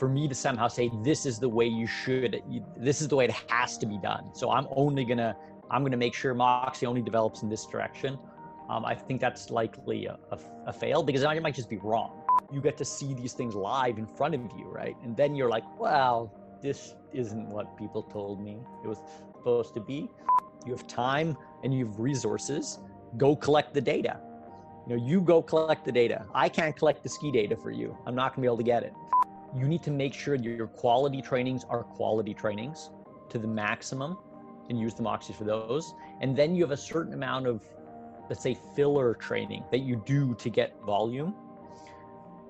for me to somehow say this is the way you should this is the way it has to be done. So i'm only gonna i'm gonna make sure moxy only develops in this direction. Um, i think that's likely a, a, a fail because I might just be wrong. You get to see these things live in front of you right? And then you're like well this isn't what people told me it was supposed to be. You have time and you have resources. Go collect the data. You know you go collect the data. I can't collect the ski data for you. I'm not going to be able to get it you need to make sure your quality trainings are quality trainings to the maximum and use the Moxys for those. And then you have a certain amount of, let's say, filler training that you do to get volume.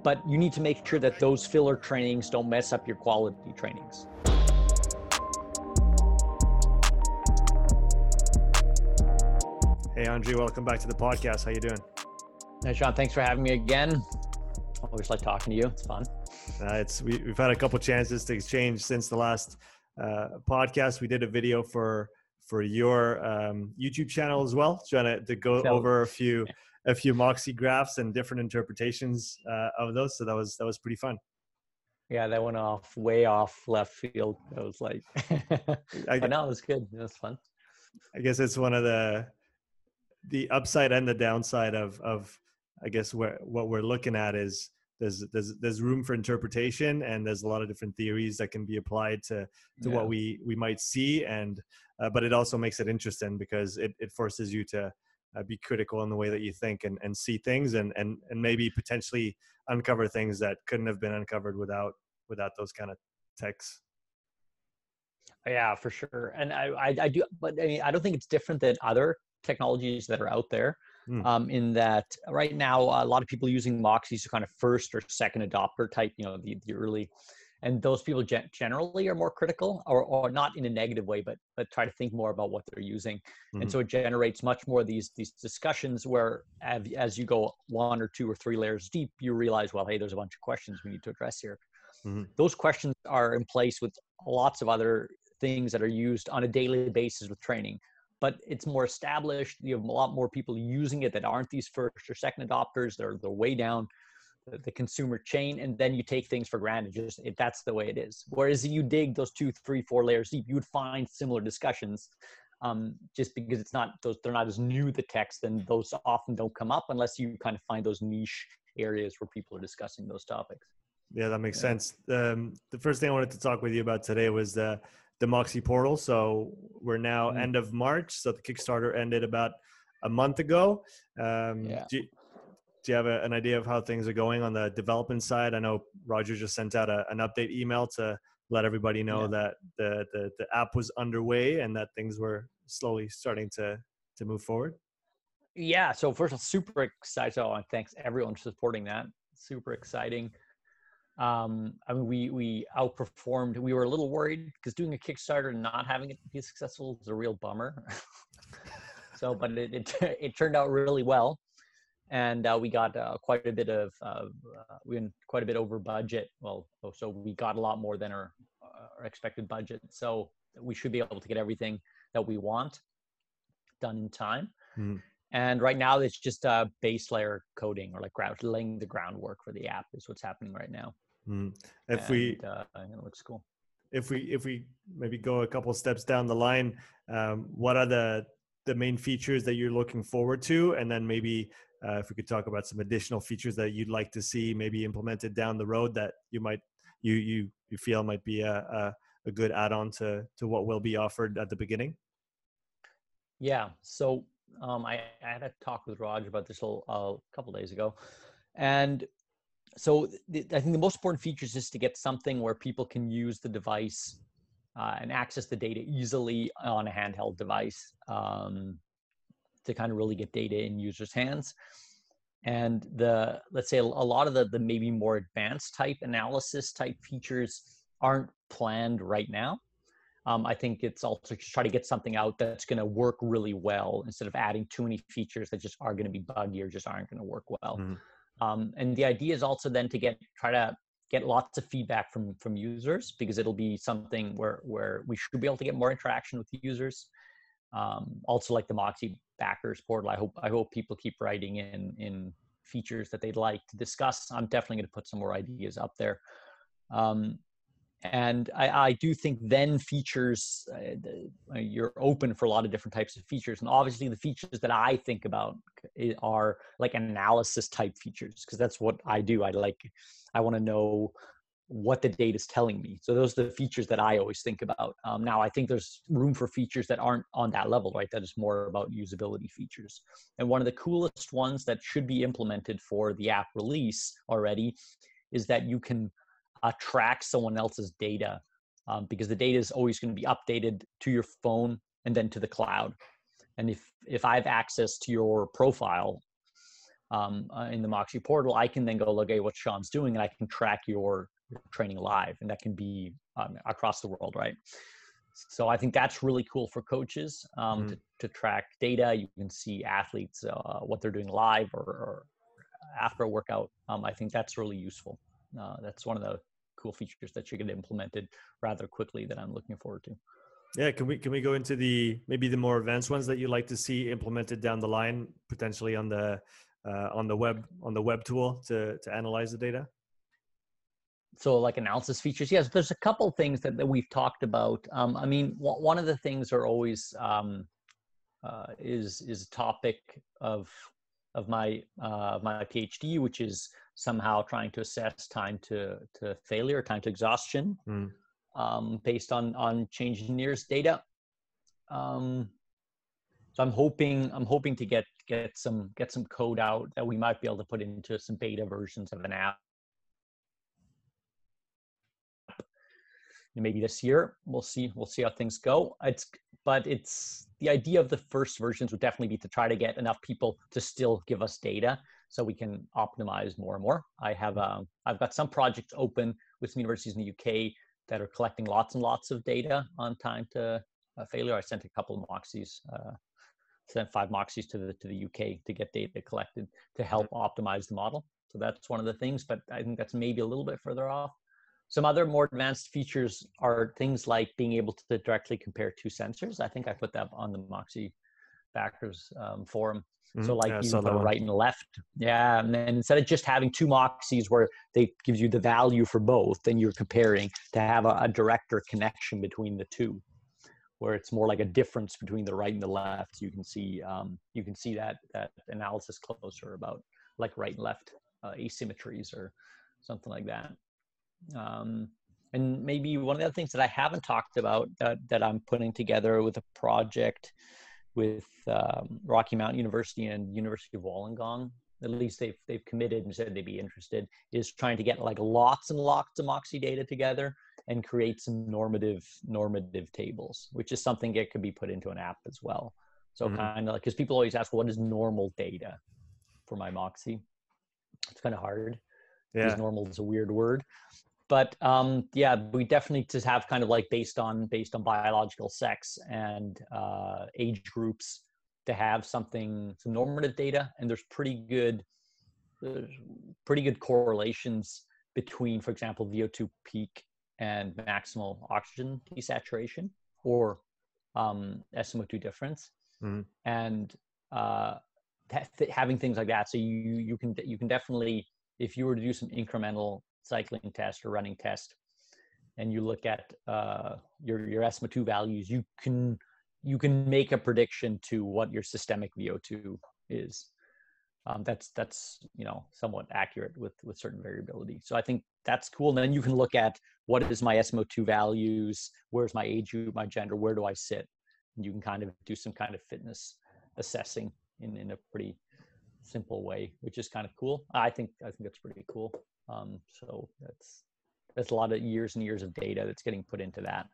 But you need to make sure that those filler trainings don't mess up your quality trainings. Hey, Andre, welcome back to the podcast. How you doing? Hey, Sean, thanks for having me again. Always like talking to you. It's fun. Uh, it's we, have had a couple chances to exchange since the last uh, podcast. We did a video for for your um, YouTube channel as well, trying to, to go over a few a few Moxy graphs and different interpretations uh, of those. So that was that was pretty fun. Yeah, that went off way off left field. I was like, I, but no, it was good. It was fun. I guess it's one of the the upside and the downside of of I guess where what we're looking at is there's there's there's room for interpretation and there's a lot of different theories that can be applied to to yeah. what we we might see. And uh, but it also makes it interesting because it, it forces you to uh, be critical in the way that you think and, and see things and, and and maybe potentially uncover things that couldn't have been uncovered without without those kind of texts. Yeah for sure. And I, I i do but i mean i don't think it's different than other technologies that are out there mm. um, in that right now a lot of people using Moxys are kind of first or second adopter type, you know, the, the early, and those people generally are more critical or, or not in a negative way, but, but try to think more about what they're using. Mm-hmm. And so it generates much more of these, these discussions where as, as you go one or two or three layers deep, you realize, well, hey, there's a bunch of questions we need to address here. Mm-hmm. Those questions are in place with lots of other things that are used on a daily basis with training but it's more established. You have a lot more people using it that aren't these first or second adopters. They're they're way down the, the consumer chain, and then you take things for granted. Just if that's the way it is. Whereas you dig those two, three, four layers deep, you would find similar discussions. Um, just because it's not those they're not as new the text, and those often don't come up unless you kind of find those niche areas where people are discussing those topics. Yeah, that makes yeah. sense. Um, the first thing I wanted to talk with you about today was the the Moxy portal. So we're now mm. end of March. So the Kickstarter ended about a month ago. Um, yeah. do, you, do you have a, an idea of how things are going on the development side? I know Roger just sent out a, an update email to let everybody know yeah. that the, the, the app was underway and that things were slowly starting to, to move forward. Yeah. So first, I'm super excited. So thanks everyone for supporting that. Super exciting. Um, I mean, we we outperformed. We were a little worried because doing a Kickstarter and not having it be successful is a real bummer. so, but it, it, it turned out really well, and uh, we got uh, quite a bit of uh, we went quite a bit over budget. Well, oh, so we got a lot more than our our expected budget. So we should be able to get everything that we want done in time. Mm-hmm. And right now, it's just uh, base layer coding or like ground, laying the groundwork for the app is what's happening right now. Mm. If and, we, uh, it looks cool. If we if we maybe go a couple steps down the line, um, what are the the main features that you're looking forward to, and then maybe uh, if we could talk about some additional features that you'd like to see maybe implemented down the road that you might you you you feel might be a a, a good add-on to to what will be offered at the beginning. Yeah. So um, I, I, had a talk with Raj about this a, a couple days ago, and so the, I think the most important features is to get something where people can use the device uh, and access the data easily on a handheld device um, to kind of really get data in users' hands. And the let's say a, lot of the the maybe more advanced type analysis type features aren't planned right now. Um, I think it's also to try to get something out that's going to work really well instead of adding too many features that just are going to be buggy or just aren't going to work well. Mm-hmm. Um, and the idea is also then to get try to get lots of feedback from from users because it'll be something where where we should be able to get more interaction with users. Um, also, like the Moxy backers portal, I hope I hope people keep writing in in features that they'd like to discuss. I'm definitely going to put some more ideas up there. Um, and I, I, do think then features uh, you're open for a lot of different types of features. And obviously the features that i think about are like analysis type features because that's what i do. I like i want to know what the data is telling me. So those are the features that i always think about. Um, now i think there's room for features that aren't on that level right? That is more about usability features. And one of the coolest ones that should be implemented for the app release already is that you can uh, track someone else's data um, because the data is always going to be updated to your phone and then to the cloud. And if if I have access to your profile um, uh, in the Moxy portal, I can then go look at what Sean's doing, and I can track your, your training live, and that can be um, across the world, right? So I think that's really cool for coaches um, mm-hmm. to, to track data. You can see athletes uh, what they're doing live or, or after a workout. Um, I think that's really useful. Uh, that's one of the cool features that should get implemented rather quickly that I'm looking forward to. Yeah, can we can we go into the maybe the more advanced ones that you'd like to see implemented down the line, potentially on the uh, on the web on the web tool to to analyze the data? So, like analysis features, yes. There's a couple things that, that we've talked about. Um, I mean, w- one of the things are always um, uh, is is a topic of of my uh, my PhD, which is somehow trying to assess time to, to failure, time to exhaustion, mm. um, based on on change in NIRS data. Um, so I'm hoping I'm hoping to get get some get some code out that we might be able to put into some beta versions of an app. Maybe this year we'll see we'll see how things go. It's but it's the idea of the first versions would definitely be to try to get enough people to still give us data so we can optimize more and more. I have um, I've got some projects open with some universities in the UK that are collecting lots and lots of data on time to uh, failure. I sent a couple of Moxys, uh, sent five Moxys to the to the UK to get data collected to help mm-hmm. optimize the model. So that's one of the things, but I think that's maybe a little bit further off. Some other more advanced features are things like being able to directly compare two sensors. I think I put that on the Moxy backers um, forum Mm-hmm. So like yeah, you put right and left. Yeah. And then instead of just having two Moxys where they gives you the value for both, then you're comparing to have a, a director connection between the two, where it's more like a difference between the right and the left. So you can see um, you can see that that analysis closer about like right and left uh, asymmetries or something like that. Um, and maybe one of the other things that I haven't talked about that, that I'm putting together with a project with um, Rocky Mountain University and University of Wollongong. At least they've they've committed and said they'd be interested. Is trying to get like lots and lots of Moxy data together and create some normative normative tables, which is something that could be put into an app as well. So mm-hmm. kind of like because people always ask, well, what is normal data for my Moxy? It's kind of hard. Yeah. Because normal is a weird word but um, yeah, we definitely just have kind of like based on based on biological sex and uh, age groups to have something some normative data, and there's pretty good there's pretty good correlations between, for example, VO2 peak and maximal oxygen desaturation or um, SMO2 difference, mm-hmm. and uh, having things like that. So you you can you can definitely if you were to do some incremental cycling test or running test and you look at uh, your your SMO2 values, you can you can make a prediction to what your systemic VO2 is. Um, that's that's you know somewhat accurate with with certain variability. So I think that's cool. And then you can look at what is my SMO2 values, where's my age group, my gender, where do I sit, and you can kind of do some kind of fitness assessing in in a pretty simple way, which is kind of cool. I think I think that's pretty cool. Um, so that's that's a lot of years and years of data that's getting put into that.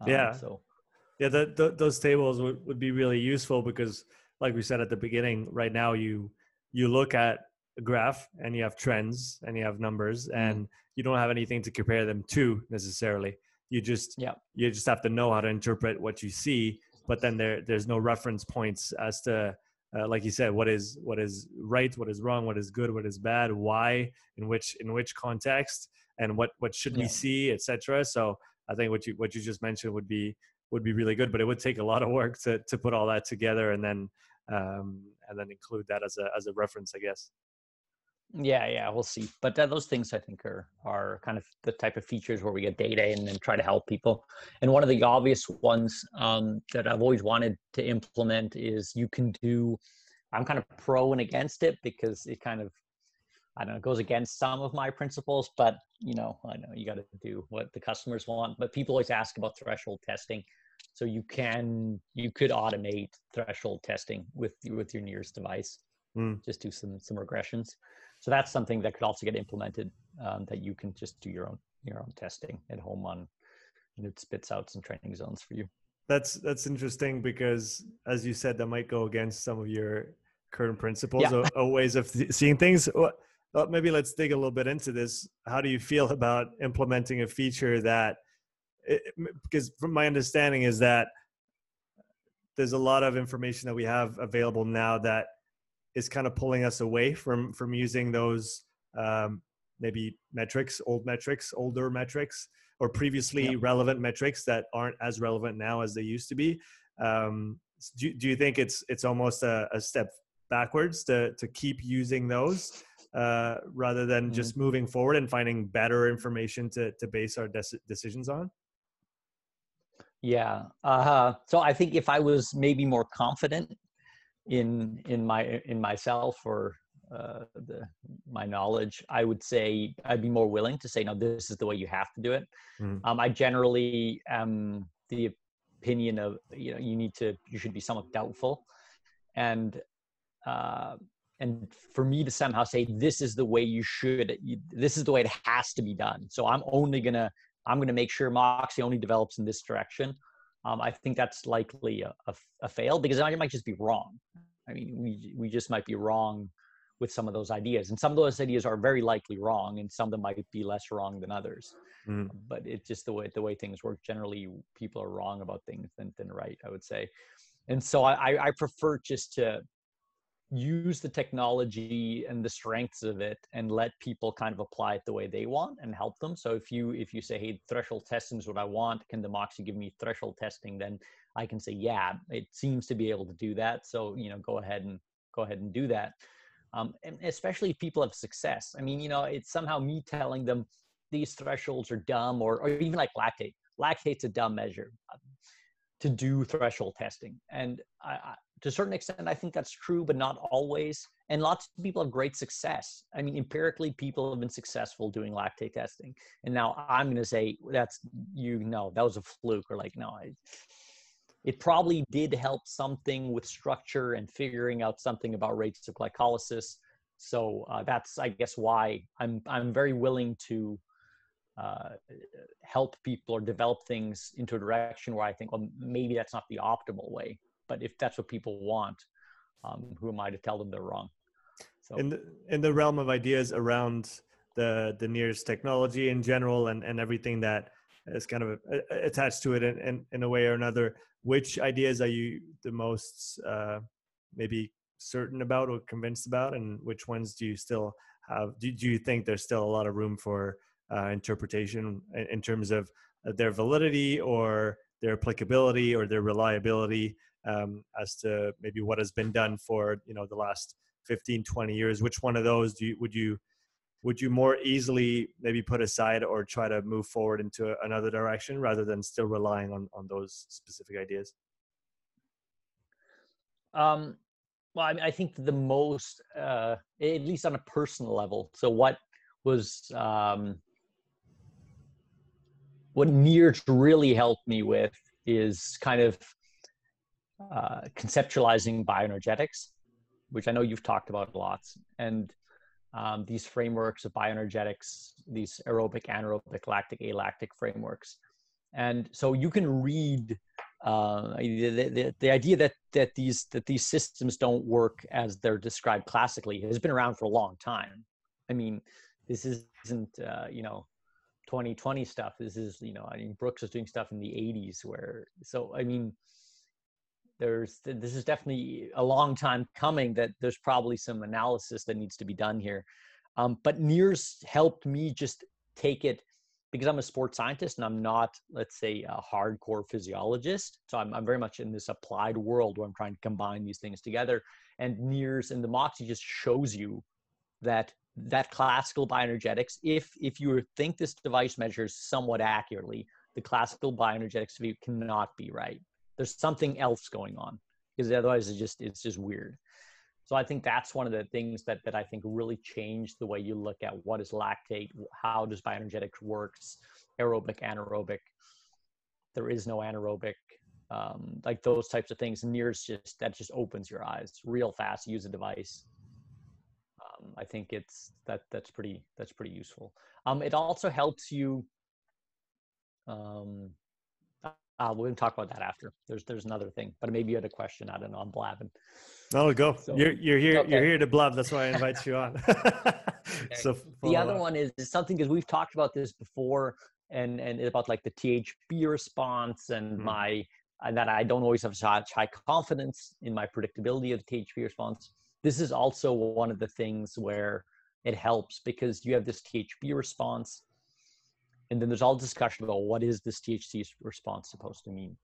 Um, yeah. So yeah, the, the, those tables would, would be really useful because, like we said at the beginning, right now you you look at a graph and you have trends and you have numbers mm-hmm. and you don't have anything to compare them to necessarily. You just yeah. you just have to know how to interpret what you see, but then there there's no reference points as to uh, like you said what is what is right what is wrong what is good what is bad why in which in which context and what what should yeah. we see etc so i think what you what you just mentioned would be would be really good but it would take a lot of work to to put all that together and then um and then include that as a as a reference i guess Yeah, yeah, we'll see. But uh, those things I think are are kind of the type of features where we get data and then try to help people. And one of the obvious ones um, that I've always wanted to implement is you can do. I'm kind of pro and against it because it kind of I don't know goes against some of my principles. But you know, I know you got to do what the customers want. But people always ask about threshold testing, so you can you could automate threshold testing with with your NIRS device. Mm. Just do some some regressions so that's something that could also get implemented um, that you can just do your own your own testing at home on and it spits out some training zones for you. That's that's interesting because as you said that might go against some of your current principles yeah. or, or, ways of th- seeing things. Well, maybe let's dig a little bit into this. How do you feel about implementing a feature that it, because from my understanding is that there's a lot of information that we have available now that is kind of pulling us away from from using those um, maybe metrics, old metrics, older metrics, or previously relevant metrics that aren't as relevant now as they used to be. Um, do, do you think it's it's almost a, a step backwards to to keep using those uh, rather than mm-hmm. just moving forward and finding better information to to base our des- decisions on? Yeah. Uh, so I think if I was maybe more confident in in my in myself or uh, the my knowledge, I would say I'd be more willing to say, no, this is the way you have to do it. Mm. Um, I generally am the opinion of you know you need to you should be somewhat doubtful, and uh, and for me to somehow say this is the way you should this is the way it has to be done. So I'm only gonna I'm gonna make sure Moxy only develops in this direction um, I think that's likely a, a, a, fail because I might just be wrong. I mean, we, we just might be wrong with some of those ideas. And some of those ideas are very likely wrong, and some of them might be less wrong than others. Mm. But it's just the way the way things work. Generally, people are wrong about things than, than right, I would say. And so I, I prefer just to use the technology and the strengths of it and let people kind of apply it the way they want and help them. So if you if you say hey threshold testing is what i want. Can the moxy give me threshold testing? then i can say yeah it seems to be able to do that. So you know go ahead and go ahead and do that. Um, and especially if people have success. I mean you know it's somehow me telling them these thresholds are dumb or, or even like lactate. Lactate's a dumb measure to do threshold testing and I, to a certain extent, I think that's true, but not always. And lots of people have great success. I mean, empirically, people have been successful doing lactate testing. And now I'm going to say that's you know that was a fluke, or like no, I, it probably did help something with structure and figuring out something about rates of glycolysis. So uh, that's I guess why I'm I'm very willing to uh, help people or develop things into a direction where I think well maybe that's not the optimal way but if that's what people want um, who am i to tell them they're wrong? So in the, in the realm of ideas around the the NIRS technology in general and and everything that is kind of attached to it in, in, in a way or another which ideas are you the most uh, maybe certain about or convinced about and which ones do you still have do, do you think there's still a lot of room for uh, interpretation in, terms of their validity or their applicability or their reliability um, as to maybe what has been done for you know the last 15 20 years. Which one of those do you would you would you more easily maybe put aside or try to move forward into another direction rather than still relying on on those specific ideas? Um well i, mean, I think the most uh at least on a personal level so what was um what NIRS really helped me with is kind of uh, conceptualizing bioenergetics, which I know you've talked about a lot, and um, these frameworks of bioenergetics, these aerobic, anaerobic, lactic, alactic frameworks. And so you can read uh, the, the, the, idea that, that, these, that these systems don't work as they're described classically has been around for a long time. I mean, this isn't, uh, you know, 2020 stuff. This is, you know, I mean, Brooks was doing stuff in the 80s where, so, I mean, there's this is definitely a long time coming that there's probably some analysis that needs to be done here. Um, but NIRS helped me just take it because i'm a sports scientist and i'm not let's say a hardcore physiologist. So i'm, I'm very much in this applied world where i'm trying to combine these things together. And NIRS and the moxy just shows you that that classical bioenergetics, if if you think this device measures somewhat accurately, the classical bioenergetics view cannot be right. There's something else going on because otherwise it's just it's just weird. So I think that's one of the things that that I think really changed the way you look at what is lactate, how does bioenergetics works, aerobic, anaerobic. There is no anaerobic, um, like those types of things. NIRS just that just opens your eyes real fast. Use a device. Um, I think it's that that's pretty that's pretty useful. Um, it also helps you um, uh, we're gonna talk about that after. There's there's another thing, but maybe you had a question. I don't know. I'm blabbing. Oh, go. So, you're you're here. Okay. You're here to blab. That's why I invite you on. so the other one is, is something because we've talked about this before, and and about like the THB response and mm-hmm. my and that I don't always have such high confidence in my predictability of the THB response. This is also one of the things where it helps because you have this THB response and then there's all discussion about what is this THB response supposed to mean.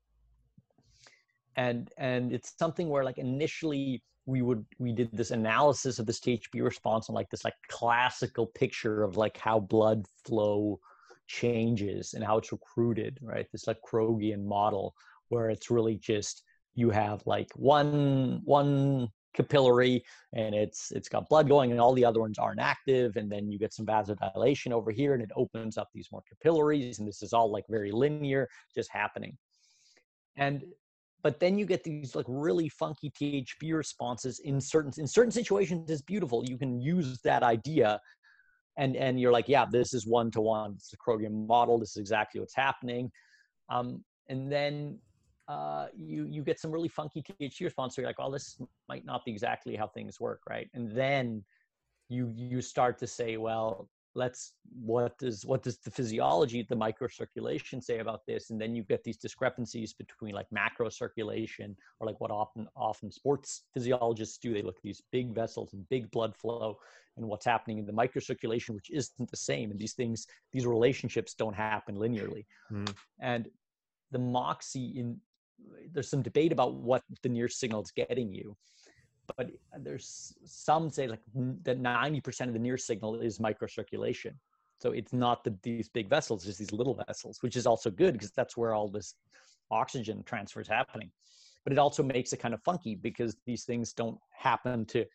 And and it's something where like initially we would we did this analysis of this THB response and like this like classical picture of like how blood flow changes and how it's recruited, right? This like Kroghian model where it's really just you have like one one capillary and it's it's got blood going and all the other ones aren't active and then you get some vasodilation over here and it opens up these more capillaries and this is all like very linear just happening. And but then you get these like really funky THB responses in certain in certain situations it's beautiful you can use that idea and and you're like yeah this is one to one it's the Kroghian model this is exactly what's happening. Um, and then uh, you you get some really funky THB response. So you're like, well, this might not be exactly how things work, right? And then you you start to say, well, let's what does what does the physiology, the microcirculation say about this? And then you get these discrepancies between like macro circulation or like what often often sports physiologists do. They look at these big vessels and big blood flow and what's happening in the microcirculation, which isn't the same. And these things, these relationships don't happen linearly. Mm. And the moxy in there's some debate about what the NIRS signal is getting you but there's some say like that 90% of the NIRS signal is microcirculation. So it's not the, these big vessels it's these little vessels which is also good because that's where all this oxygen transfer is happening. But it also makes it kind of funky because these things don't happen to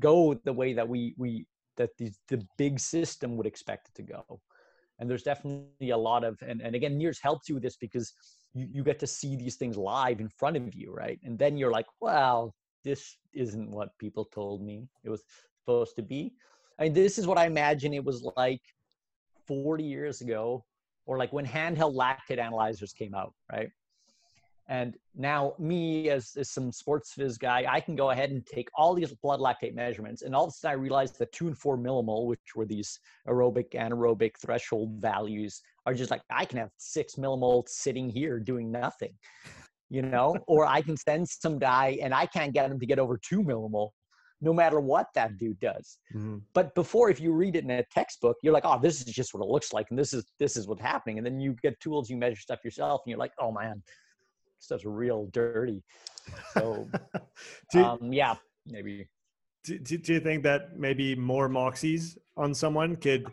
go the way that we we that the, the big system would expect it to go. And there's definitely a lot of and, and again NIRS helps you with this because you, you get to see these things live in front of you right and then you're like well this isn't what people told me it was supposed to be i mean this is what i imagine it was like 40 years ago or like when handheld lactate analyzers came out right and now me as, as some sports phys guy, I can go ahead and take all these blood lactate measurements. And all of a sudden I realized the two and four millimole, which were these aerobic, anaerobic threshold values are just like, I can have six millimole sitting here doing nothing, you know, or I can send some guy and I can't get him to get over two millimole no matter what that dude does. Mm-hmm. But before, if you read it in a textbook, you're like, oh, this is just what it looks like. And this is, this is what's happening. And then you get tools, you measure stuff yourself and you're like, oh man, stuff's real dirty. So, do, um, yeah, maybe. Do, do, you think that maybe more moxys on someone could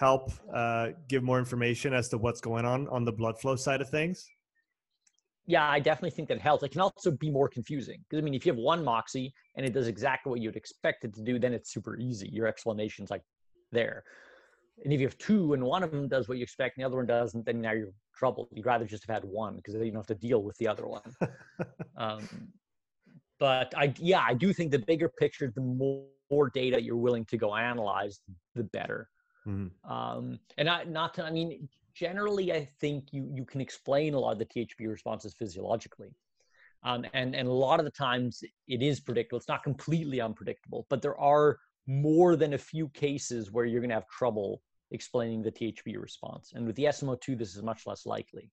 help uh, give more information as to what's going on on the blood flow side of things? Yeah, I definitely think that helps. It can also be more confusing because I mean, if you have one moxy and it does exactly what you'd expect it to do, then it's super easy. Your explanation's like there. And if you have two and one of them does what you expect and the other one doesn't, then now you're troubled. You'd rather just have had one because then you don't have to deal with the other one. um, but I, yeah, I do think the bigger picture, the more, more data you're willing to go analyze, the better. Mm-hmm. Um, and I, not to, I mean, generally, I think you you can explain a lot of the THB responses physiologically. Um, and, and a lot of the times it is predictable. It's not completely unpredictable, but there are more than a few cases where you're going to have trouble explaining the THB response. And with the SMO2, this is much less likely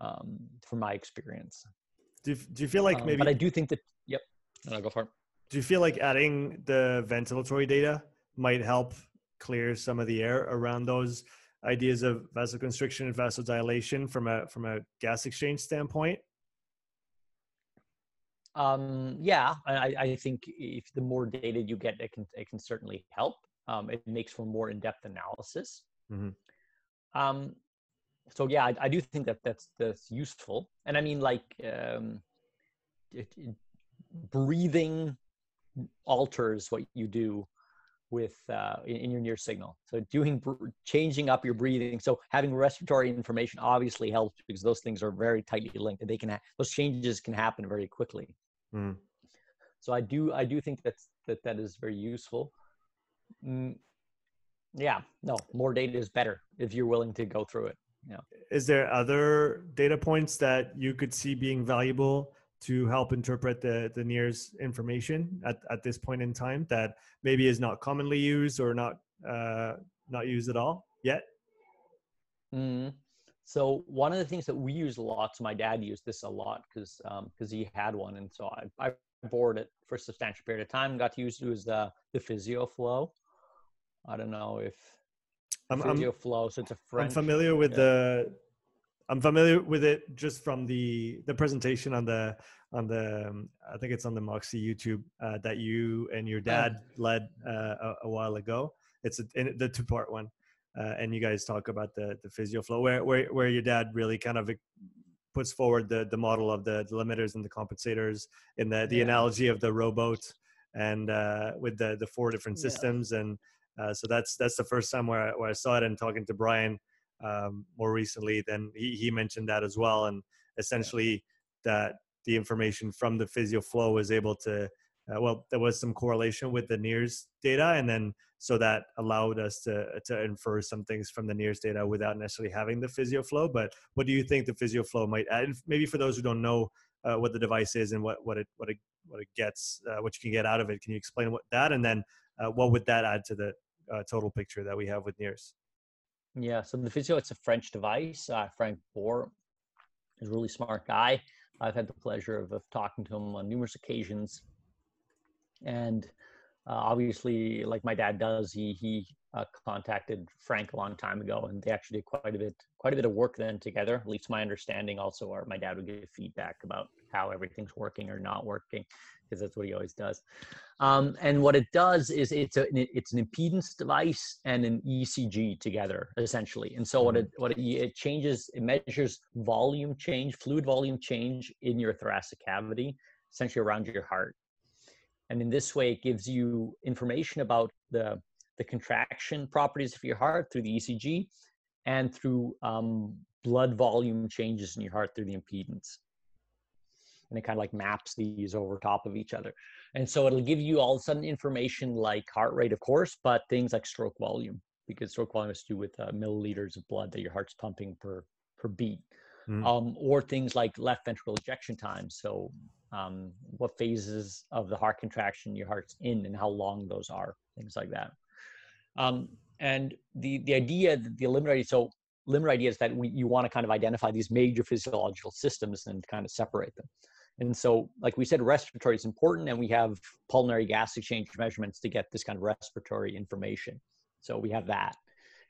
um, from my experience. Do you, do you feel like maybe? Um, but I do think that, yep, no, go for it. Do you feel like adding the ventilatory data might help clear some of the air around those ideas of vasoconstriction and vasodilation from a from a gas exchange standpoint? Um, yeah, I, I think if the more data you get, it can it can certainly help. um, it makes for more in-depth analysis. Mm-hmm. Um, so yeah, I, I, do think that that's that's useful. And I mean, like um, it, it, breathing alters what you do with uh, in, in, your NIRS signal. So doing changing up your breathing. So having respiratory information obviously helps because those things are very tightly linked, and they can ha- those changes can happen very quickly. Mm. So I do I do think that's that that is very useful. Mm, yeah, no, more data is better if you're willing to go through it. Yeah. Is there other data points that you could see being valuable to help interpret the the NIRS information at, at this point in time that maybe is not commonly used or not uh, not used at all yet? Mm. So one of the things that we use a lot, so my dad used this a lot because because um, he had one, and so I, I bored it for a substantial period of time. Got to use it was the the PhysioFlow. I don't know if I'm, PhysioFlow. So it's a French. I'm familiar with yeah. the. I'm familiar with it just from the the presentation on the on the um, I think it's on the Moxy YouTube uh, that you and your dad oh. led uh, a, a, while ago. It's a, the two part one, uh, and you guys talk about the the PhysioFlow where where where your dad really kind of puts forward the the model of the, the limiters and the compensators in the the yeah. analogy of the rowboat and uh, with the the four different systems yeah. and uh, so that's that's the first time where I, where I saw it and talking to Brian um, more recently then he, he mentioned that as well and essentially that the information from the PhysioFlow was able to uh, well there was some correlation with the NIRS data and then so that allowed us to to infer some things from the NIRS data without necessarily having the PhysioFlow. But what do you think the PhysioFlow might add? maybe for those who don't know uh, what the device is and what what it what it what it gets, uh, what you can get out of it, can you explain what that and then uh, what would that add to the uh, total picture that we have with NIRS? Yeah, so the Physio, it's a French device. Uh, Frank Bohr is a really smart guy. I've had the pleasure of, of talking to him on numerous occasions. And uh, obviously, like my dad does, he he uh, contacted Frank a long time ago, and they actually did quite a bit quite a bit of work then together. At least my understanding. Also, or my dad would give feedback about how everything's working or not working, because that's what he always does. Um, and what it does is it's a it's an impedance device and an ECG together essentially. And so what it what it, it changes it measures volume change, fluid volume change in your thoracic cavity, essentially around your heart and in this way, it gives you information about the, the contraction properties of your heart through the ECG and through um, blood volume changes in your heart through the impedance. And it kind of like maps these over top of each other. And so it'll give you all of a sudden information like heart rate, of course, but things like stroke volume, because stroke volume has to do with uh, milliliters of blood that your heart's pumping per, per beat. Mm. Um, or things like left ventricle ejection time. So um, what phases of the heart contraction your heart's in and how long those are, things like that. Um, and the the idea, the limiter, so limiter idea is that we, you want to kind of identify these major physiological systems and kind of separate them. And so, like we said, respiratory is important, and we have pulmonary gas exchange measurements to get this kind of respiratory information. So we have that,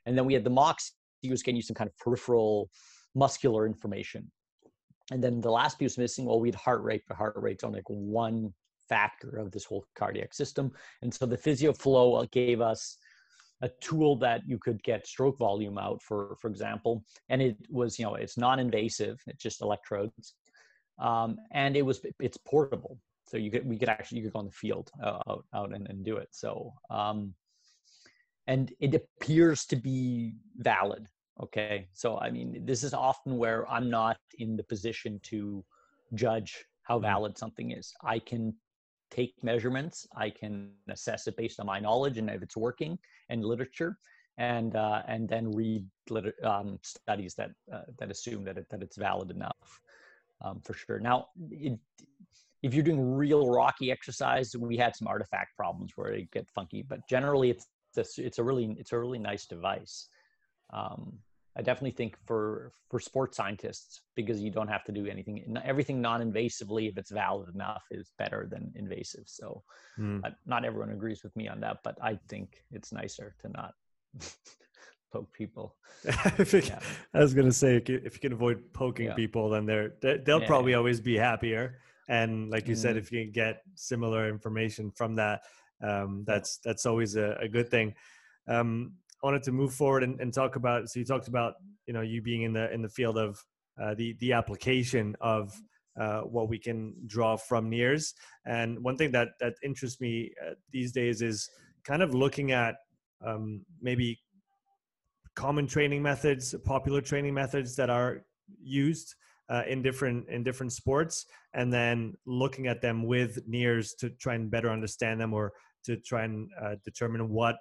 and then we had the MOX was getting you some kind of peripheral muscular information. And then the last piece missing, well, we had heart rate, but heart rate's only like one factor of this whole cardiac system. And so the PhysioFlow uh, gave us a tool that you could get stroke volume out for, for example. And it was, you know, it's non-invasive, it's just electrodes. Um, and it was, it's portable. So you could, we could actually, you could go on the field uh, out, out and, and do it. So, um, and it appears to be valid okay so i mean this is often where i'm not in the position to judge how mm-hmm. valid something is i can take measurements i can assess it based on my knowledge and if it's working and literature and uh, and then read liter- um, studies that uh, that assume that it, that it's valid enough um, for sure now it, if you're doing real rocky exercise we had some artifact problems where it get funky but generally it's it's a, it's a really it's a really nice device um, I definitely think for for sports scientists because you don't have to do anything. Everything non-invasively, if it's valid enough, is better than invasive. So, mm. uh, not everyone agrees with me on that, but I think it's nicer to not poke people. yeah. I was gonna say if you can avoid poking yeah. people, then they're they'll yeah, probably always be happier. And like you mm. said, mm-hmm. if you can get similar information from that, um, that's that's always a, a good thing. Um, I wanted to move forward and, and, talk about. So you talked about you know you being in the in the field of uh, the the application of uh, what we can draw from NIRS. And one thing that that interests me uh, these days is kind of looking at um, maybe common training methods, popular training methods that are used uh, in different in different sports, and then looking at them with NIRS to try and better understand them or to try and uh, determine what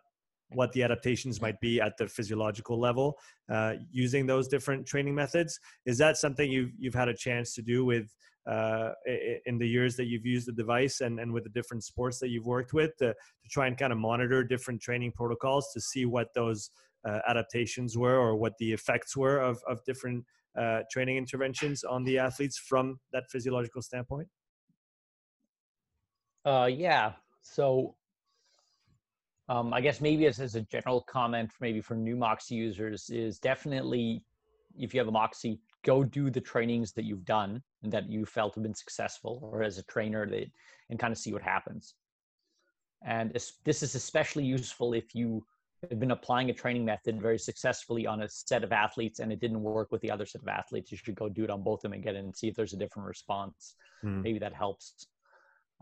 what the adaptations might be at the physiological level uh, using those different training methods. Is that something you've you've had a chance to do with uh, in the years that you've used the device and, and with the different sports that you've worked with to, to try and kind of monitor different training protocols to see what those uh, adaptations were or what the effects were of, of different uh, training interventions on the athletes from that physiological standpoint? Uh, yeah. So um, I guess maybe as, as a general comment, maybe for new Moxy users, is definitely if you have a Moxy, go do the trainings that you've done and that you felt have been successful, or as a trainer, that and kind of see what happens. And this is especially useful if you have been applying a training method very successfully on a set of athletes and it didn't work with the other set of athletes. You should go do it on both of them and get in and see if there's a different response. Mm. Maybe that helps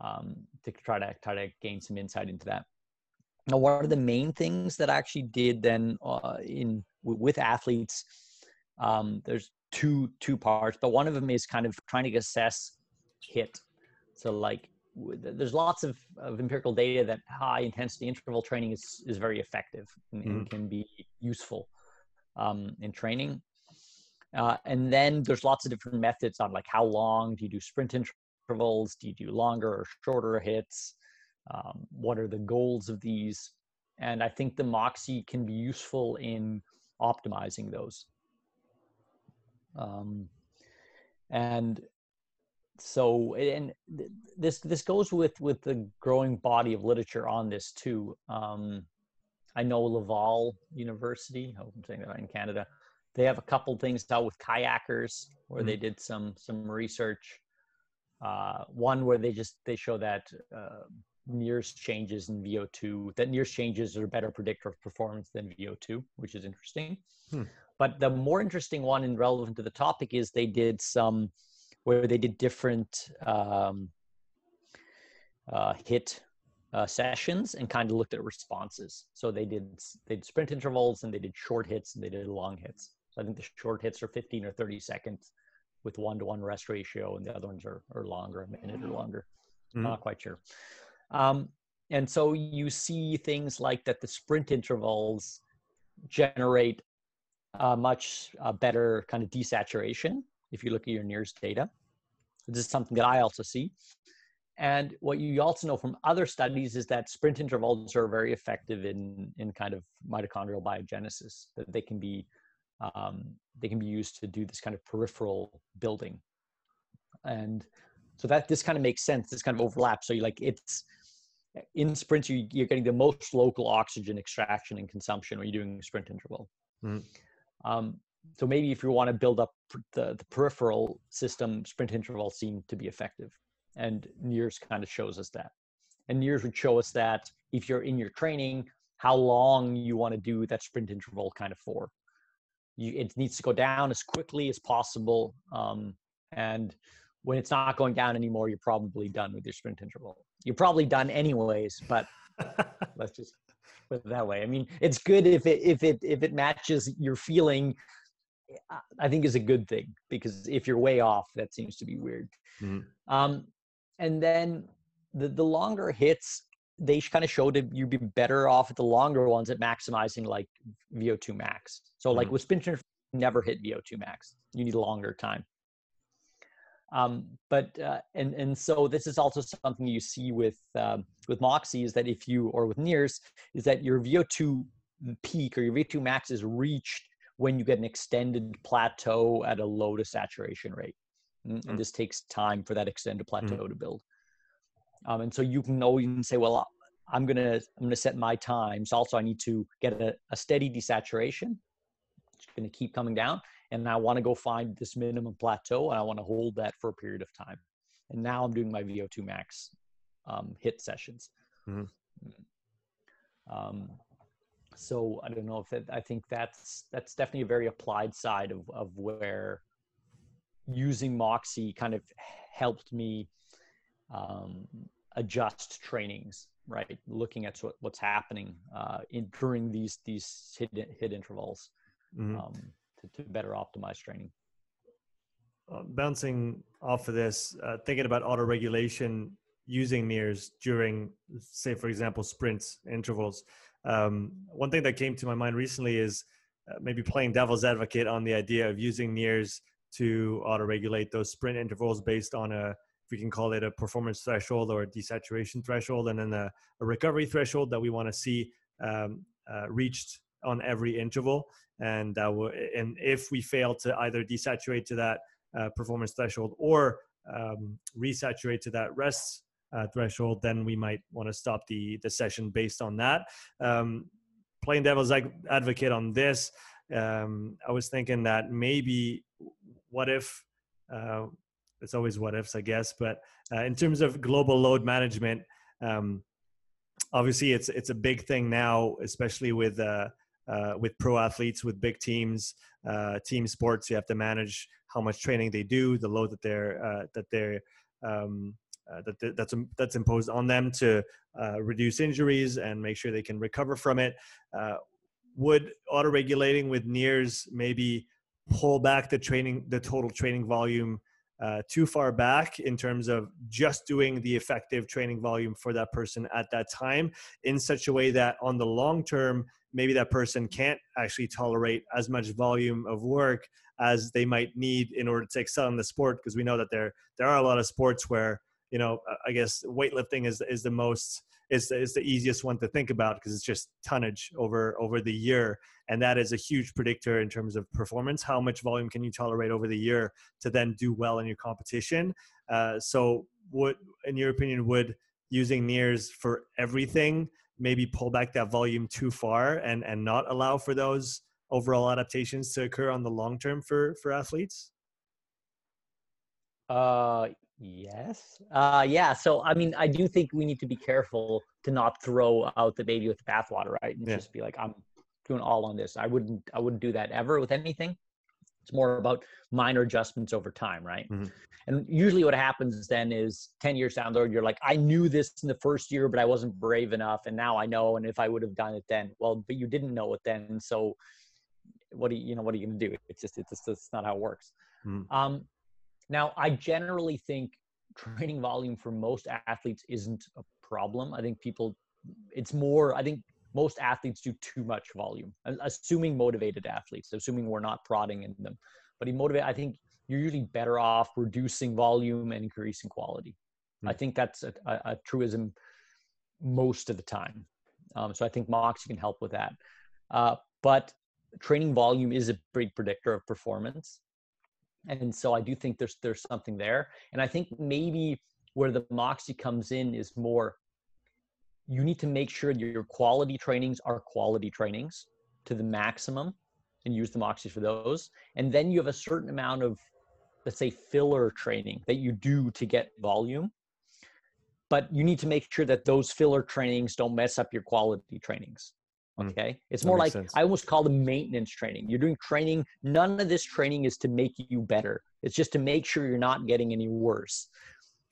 um, to try to try to gain some insight into that. Now, what are the main things that I actually did then uh, in with athletes? Um, there's two two parts, but one of them is kind of trying to assess HIIT. So like there's lots of, of empirical data that high intensity interval training is, is very effective and, mm-hmm. and can be useful um, in training. Uh, and then there's lots of different methods on like how long do you do sprint intervals? Do you do longer or shorter HIITs? Um, what are the goals of these? And I think the Moxy can be useful in optimizing those. Um, and so and this this goes with with the growing body of literature on this too um, i know laval university i hope i'm saying that right in canada they have a couple things out with kayakers where mm-hmm. they did some some research uh, one where they just they show that uh, NIRS changes in VO2, that NIRS changes are a better predictor of performance than VO2, which is interesting. Hmm. But the more interesting one and relevant to the topic is they did some where they did different um, uh, HIIT uh, sessions and kind of looked at responses. So they did they did sprint intervals and they did short HIITs and they did long HIITs. So I think the short HIITs are 15 or 30 seconds with one to one rest ratio, and the other ones are, are longer, a minute or longer. Mm-hmm. Not quite sure. Um, and so you see things like that the sprint intervals generate a much uh, better kind of desaturation if you look at your NIRS data. This is something that I also see. And what you also know from other studies is that sprint intervals are very effective in, in kind of mitochondrial biogenesis, that they can be um, they can be used to do this kind of peripheral building. And so that this kind of makes sense, this kind of overlap. So you like it's in sprints, you, are getting the most local oxygen extraction and consumption when you're doing sprint interval. Mm. Um, so maybe if you want to build up the, the peripheral system, sprint intervals seem to be effective. And NIRS kind of shows us that. And NIRS would show us that if you're in your training, how long you want to do that sprint interval kind of for. You, it needs to go down as quickly as possible. Um, and when it's not going down anymore, you're probably done with your sprint interval. You're probably done anyways, but let's just put it that way. I mean, it's good if it if it if it matches your feeling I think is a good thing because if you're way off, that seems to be weird. Mm-hmm. Um, and then the the longer HIITs, they kind of showed that you'd be better off at the longer ones at maximizing like VO2 max. So mm-hmm. like with spinner, never hit VO2 max. You need a longer time. Um, but uh, and and so this is also something you see with um, with Moxy is that if you or with NIRS is that your VO2 peak or your VO2 max is reached when you get an extended plateau at a low to saturation rate. Mm, and mm. this takes time for that extended plateau mm. to build. Um, and so you can know you can say, well, I'm gonna I'm gonna set my times. Also, I need to get a, a steady desaturation. It's gonna keep coming down, and I want to go find this minimum plateau, and I want to hold that for a period of time. And now I'm doing my VO2 max um, HIIT sessions. Mm-hmm. Um, so I don't know if it, I think that's that's definitely a very applied side of of where using Moxy kind of helped me um, adjust trainings, right? Looking at what, what's happening uh, in during these these HIIT HIIT intervals mm-hmm. um, to, to better optimize training. Uh, bouncing off of this, uh, thinking about auto regulation using mirrors during, say, for example, sprints intervals. Um, one thing that came to my mind recently is uh, maybe playing devil's advocate on the idea of using NIRS to auto regulate those sprint intervals based on a if we can call it a performance threshold or a desaturation threshold and then a, a recovery threshold that we want to see um, uh, reached on every interval. And that will and if we fail to either desaturate to that uh, performance threshold or um, resaturate to that rest uh, threshold, then we might want to stop the the session based on that. Um, playing devil's advocate on this, um, I was thinking that maybe what if uh, it's always what ifs, I guess, but uh, in terms of global load management, um, obviously it's it's a big thing now, especially with uh, uh, with pro athletes, with big teams, uh, team sports. You have to manage how much training they do, the load that they're uh, that they're um, uh, that that's that's imposed on them to uh, reduce injuries and make sure they can recover from it. Uh, would auto regulating with NIRS maybe pull back the training, the total training volume uh, too far back in terms of just doing the effective training volume for that person at that time in such a way that on the long term maybe that person can't actually tolerate as much volume of work as they might need in order to excel in the sport because we know that there there are a lot of sports where you know, I guess weightlifting is is the most is is the easiest one to think about because it's just tonnage over over the year, and that is a huge predictor in terms of performance. How much volume can you tolerate over the year to then do well in your competition? Uh, so, would in your opinion would using NIRS for everything maybe pull back that volume too far and and not allow for those overall adaptations to occur on the long term for for athletes? Uh, Yes. Uh, yeah. So, I mean, I do think we need to be careful to not throw out the baby with the bathwater, right? And yeah. just be like, I'm doing all on this. I wouldn't, I wouldn't do that ever with anything. It's more about minor adjustments over time, right? Mm-hmm. And usually, what happens then is 10 years down the road, you're like, I knew this in the first year, but I wasn't brave enough. And now I know. And if I would have done it then, well, but you didn't know it then. So, what do you, you know, what are you going to do? It's just, it's just, it's not how it works. Mm-hmm. Um, now, I generally think training volume for most athletes isn't a problem. I think people, it's more, I think most athletes do too much volume, assuming motivated athletes, assuming we're not prodding in them. But he motivate, I think you're usually better off reducing volume and increasing quality. Mm-hmm. I think that's a, a, a, truism most of the time. Um, so I think Moxy can help with that. Uh, but training volume is a big predictor of performance and so i do think there's there's something there. And i think maybe where the moxy comes in is more you need to make sure your quality trainings are quality trainings to the maximum and use the moxy for those. And then you have a certain amount of let's say filler training that you do to get volume. But you need to make sure that those filler trainings don't mess up your quality trainings. Okay. It's more like sense. I almost call them maintenance training. You're doing training. None of this training is to make you better. It's just to make sure you're not getting any worse.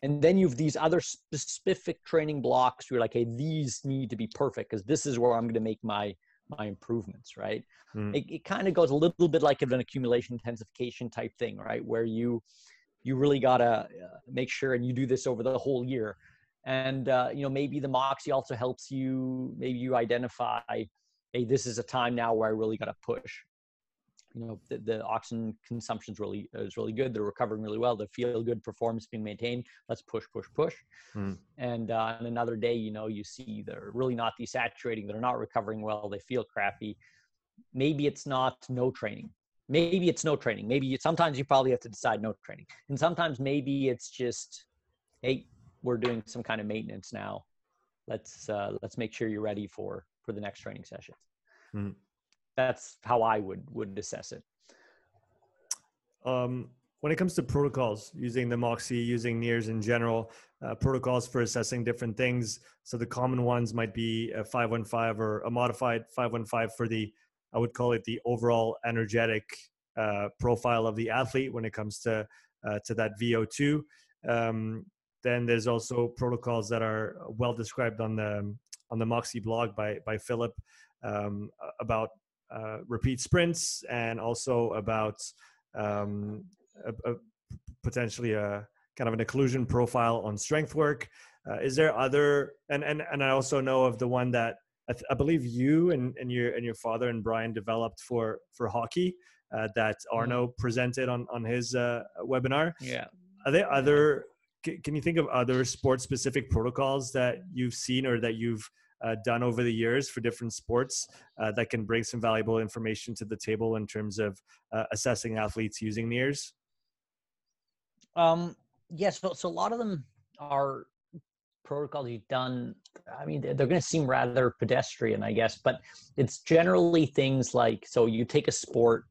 And then you have these other specific training blocks. You're like, hey, these need to be perfect because this is where I'm going to make my my improvements. Right. Mm. It, it kind of goes a little bit like an accumulation intensification type thing, right? Where you you really gotta uh, make sure and you do this over the whole year and uh, you know maybe the moxy also helps you maybe you identify hey this is a time now where i really got to push. You know the, the oxygen consumption is really is really good. They're recovering really well. The feel good performance being maintained. Let's push push push. Mm. and uh, on another day you know you see they're really not desaturating. They're not recovering well. They feel crappy. Maybe it's not no training. Maybe it's no training. Maybe sometimes you probably have to decide no training. And sometimes maybe it's just hey we're doing some kind of maintenance now. Let's uh, let's make sure you're ready for for the next training session. Mm. That's how I would would assess it. Um, when it comes to protocols using the Moxy, using NIRS in general, uh, protocols for assessing different things. So the common ones might be a 515 or a modified 515 for the, I would call it the overall energetic uh, profile of the athlete when it comes to uh, to that VO2. Um, then there's also protocols that are well described on the on the Moxy blog by by Philip um, about uh, repeat sprints and also about um, a, a, potentially a kind of an occlusion profile on strength work. Uh, is there other and and and I also know of the one that I, th- I believe you and, and your and your father and Brian developed for for hockey uh, that mm-hmm. Arno mm-hmm. presented on on his uh, webinar. Yeah. Are there other? Can you think of other sports specific protocols that you've seen or that you've uh, done over the years for different sports uh, that can bring some valuable information to the table in terms of uh, assessing athletes using NIRS? Um, yes, so, so a lot of them are protocols you've done. I mean, they're, they're going to seem rather pedestrian, I guess, but it's generally things like so you take a sport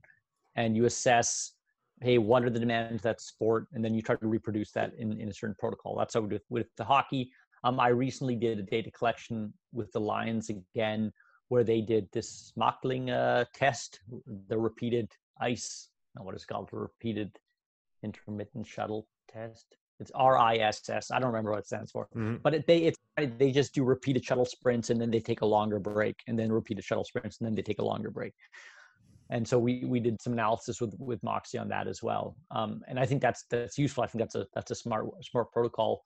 and you assess, hey, what are the demands of that sport, and then you try to reproduce that in, in a certain protocol. That's how we do with, with the hockey. Um, I recently did a data collection with the Lions again, where they did this Machtling uh, test, the repeated ice, what is called, the repeated intermittent shuttle test. It's RISS. I don't remember what it stands for, mm-hmm. but it, they it's they just do repeated shuttle sprints and then they take a longer break, and then repeated shuttle sprints and then they take a longer break. And so we we did some analysis with with Moxy on that as well. Um, and I think that's that's useful. I think that's a that's a smart smart protocol.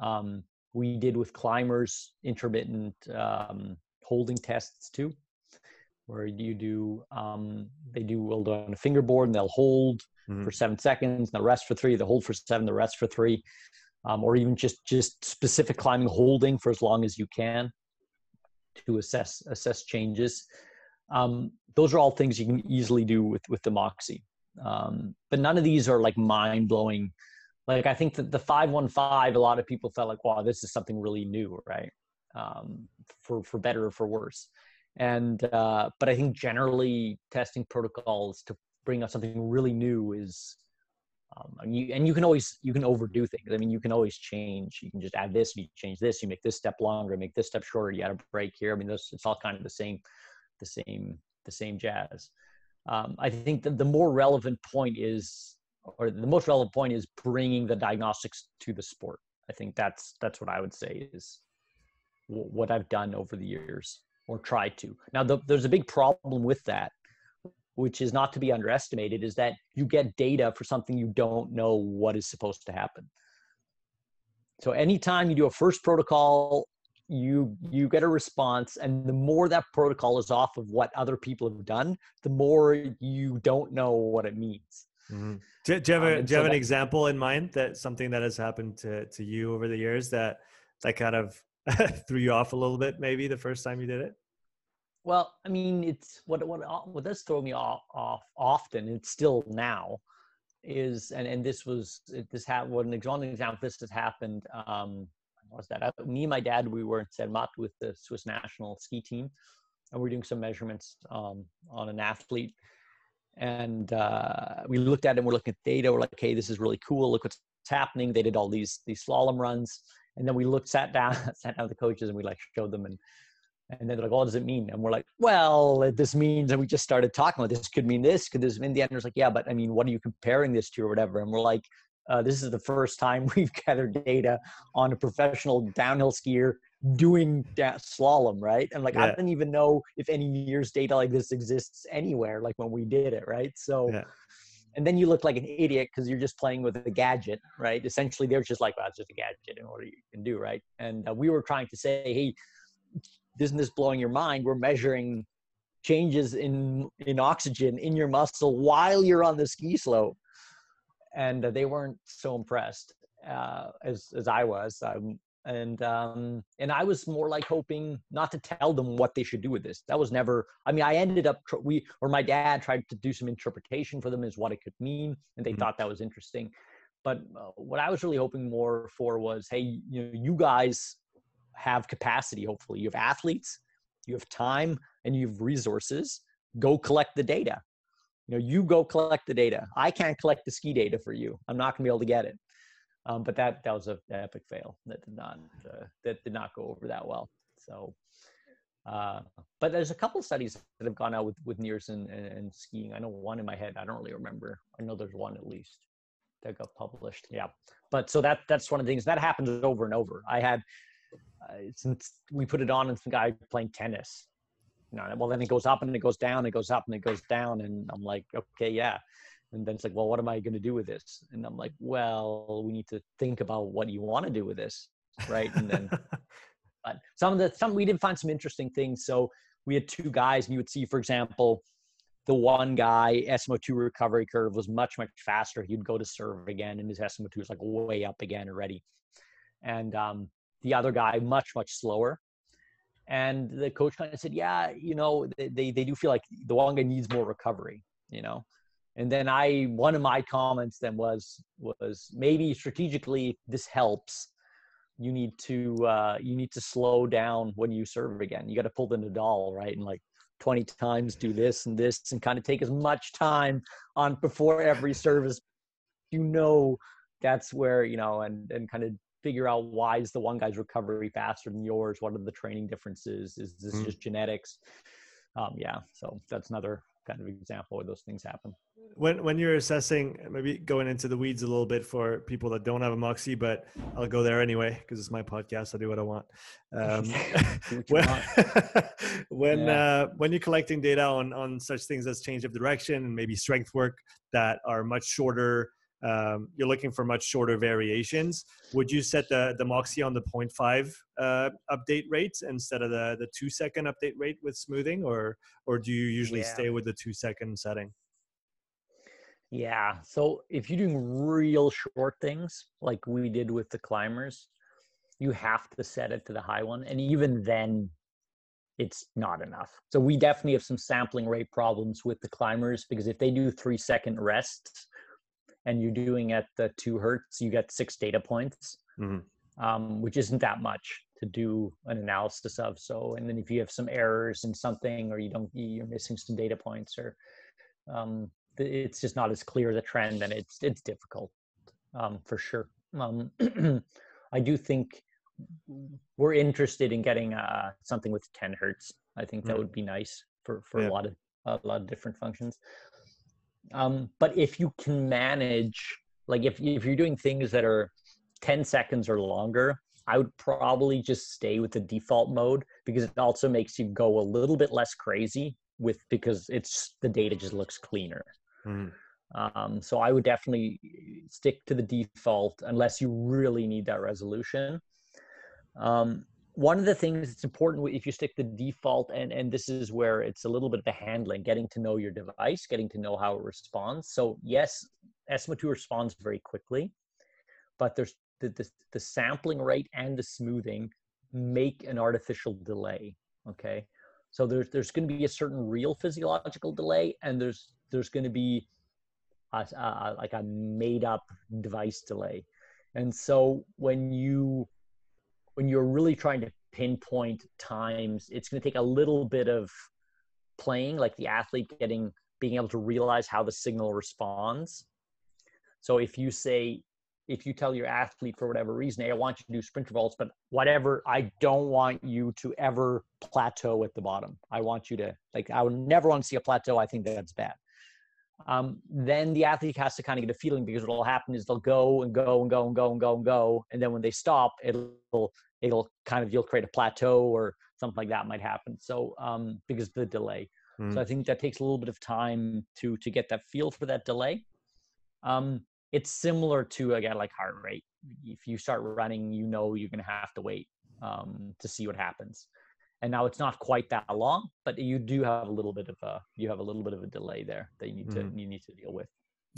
Um, we did with climbers intermittent um, holding tests too, where you do um, they do will on a fingerboard and they'll hold mm-hmm. for seven seconds, and the rest for three, the hold for seven, the rest for three, um, or even just just specific climbing holding for as long as you can to assess assess changes. Um, those are all things you can easily do with with the Moxy, um, but none of these are like mind blowing. Like I think that the five one five, a lot of people felt like, wow, this is something really new, right? Um, for for better or for worse and uh, but i think generally testing protocols to bring up something really new is um, and you and you can always you can overdo things. I mean, you can always change. You can just add this, you change this, you make this step longer, make this step shorter. You add a break here. I mean, this it's all kind of the same, the same, the same jazz. Um, I think that the more relevant point is, or the most relevant point is bringing the diagnostics to the sport. I think that's that's what I would say is what I've done over the years or tried to. Now, the, there's a big problem with that which is not to be underestimated, is that you get data for something you don't know what is supposed to happen. So anytime you do a first protocol, you you get a response, and the more that protocol is off of what other people have done, the more you don't know what it means. Mm-hmm. Do, do, you have, a, um, do you have so an that, example in mind that something that has happened to, to you over the years that that kind of threw you off a little bit, maybe the first time you did it? Well, I mean, it's what what what does throw me off, off often. It's still now, is and and this was this had what an example example this has happened. Um, was that? I, me and my dad we were in Zermatt with the Swiss national ski team, and we are doing some measurements um, on an athlete, and uh, we looked at it. and We're looking at data. We're like, hey, this is really cool. Look what's happening. They did all these these slalom runs, and then we looked, sat down, sat down with the coaches, and we like showed them and and then they're like, "What does it mean?" And we're like, "Well, this means," and we just started talking about this. Could mean this. Could this? mean the end, it's like, "Yeah, but I mean, what are you comparing this to, or whatever?" And we're like, uh, "This is the first time we've gathered data on a professional downhill skier doing da- slalom, right?" And like, yeah. I didn't even know if any years data like this exists anywhere. Like when we did it, right? So. Yeah. And then you look like an idiot because you're just playing with a gadget, right? Essentially, they're just like, well, it's just a gadget and what you can do, right? And uh, we were trying to say, hey, isn't this blowing your mind? We're measuring changes in in oxygen in your muscle while you're on the ski slope, and they weren't so impressed uh, as as I was. Um, and um, and I was more like hoping not to tell them what they should do with this. That was never. I mean, I ended up we or my dad tried to do some interpretation for them as what it could mean, and they mm-hmm. thought that was interesting. But uh, what I was really hoping more for was, hey, you know, you guys have capacity, hopefully. You have athletes, you have time, and you have resources. Go collect the data. You know, you go collect the data. I can't collect the ski data for you. I'm not going to be able to get it. Um, but that that was a epic fail. That did not uh, that did not go over that well. So, uh, but there's a couple studies that have gone out with with NIRS and, and, and, skiing. I know one in my head. I don't really remember. I know there's one at least that got published. Yeah, but so that that's one of the things that happens over and over. I had uh, since we put it on and some guy playing tennis know, well, then it goes up and it goes down, it goes up and it goes down. And I'm like, okay, yeah. And then it's like, well, what am I going to do with this? And I'm like, well, we need to think about what you want to do with this. Right. And then, but some of the, some, we did find some interesting things. So we had two guys and you would see, for example, the one guy SMO2 recovery curve was much, much faster. He'd go to serve again and his SMO2 was like way up again already. And um, the other guy, much, much slower and the coach kind of said, yeah, you know, they, they, do feel like the Wonga needs more recovery, you know? And then I, one of my comments then was, was maybe strategically this helps. You need to, uh, you need to slow down when you serve again. You got to pull the Nadal, right? And like 20 times do this and this and kind of take as much time on before every service. You know, that's where, you know, and, and kind of figure out why is the one guy's recovery faster than yours? What are the training differences? Is this mm. just genetics? Um, yeah, so that's another kind of example where those things happen. When when you're assessing, maybe going into the weeds a little bit for people that don't have a Moxy, but I'll go there anyway because it's my podcast. I do what I want. Um, when when, yeah. uh, when you're collecting data on on such things as change of direction and maybe strength work that are much shorter um, you're looking for much shorter variations. Would you set the, the Moxy on the 0.5 uh, update rate instead of the, the two second update rate with smoothing or, or do you usually yeah. stay with the two second setting? Yeah. So if you're doing real short things like we did with the climbers, you have to set it to the high one. And even then, it's not enough. So we definitely have some sampling rate problems with the climbers because if they do three second rests, and you're doing at the two hertz, you get six data points, mm-hmm. um, which isn't that much to do an analysis of. So, and then if you have some errors in something, or you don't, you're missing some data points, or um, it's just not as clear the trend, then it's it's difficult um, for sure. Um, I do think we're interested in getting uh, something with 10 hertz. I think that mm-hmm. would be nice for for yeah. a lot of a lot of different functions. Um, but if you can manage, like if, if you're doing things that are 10 seconds or longer, I would probably just stay with the default mode because it also makes you go a little bit less crazy with because it's the data just looks cleaner. Mm. Um, so I would definitely stick to the default unless you really need that resolution. Um, one of the things that's important if you stick to default and and this is where it's a little bit of the handling getting to know your device getting to know how it responds. So yes SMO2 responds very quickly but there's the, the, the sampling rate and the smoothing make an artificial delay okay? So there's there's going to be a certain real physiological delay and there's there's going to be a, a, like a made up device delay. And so when you when you're really trying to pinpoint times, it's going to take a little bit of playing, like the athlete getting being able to realize how the signal responds. So if you say, if you tell your athlete for whatever reason, hey, I want you to do sprint intervals, but whatever, I don't want you to ever plateau at the bottom. I want you to like, I would never want to see a plateau. I think that's bad um, then the athlete has to kind of get a feeling because what'll happen is they'll go and go and go and go and go and go, and then when they stop, it'll it'll kind of you'll create a plateau or something like that might happen. So um, because of the delay, mm. so I think that takes a little bit of time to to get that feel for that delay. Um, it's similar to again like heart rate. If you start running, you know you're going to have to wait um, to see what happens and now it's not quite that long but you do have a little bit of a you have a little bit of a delay there that you need to mm. you need to deal with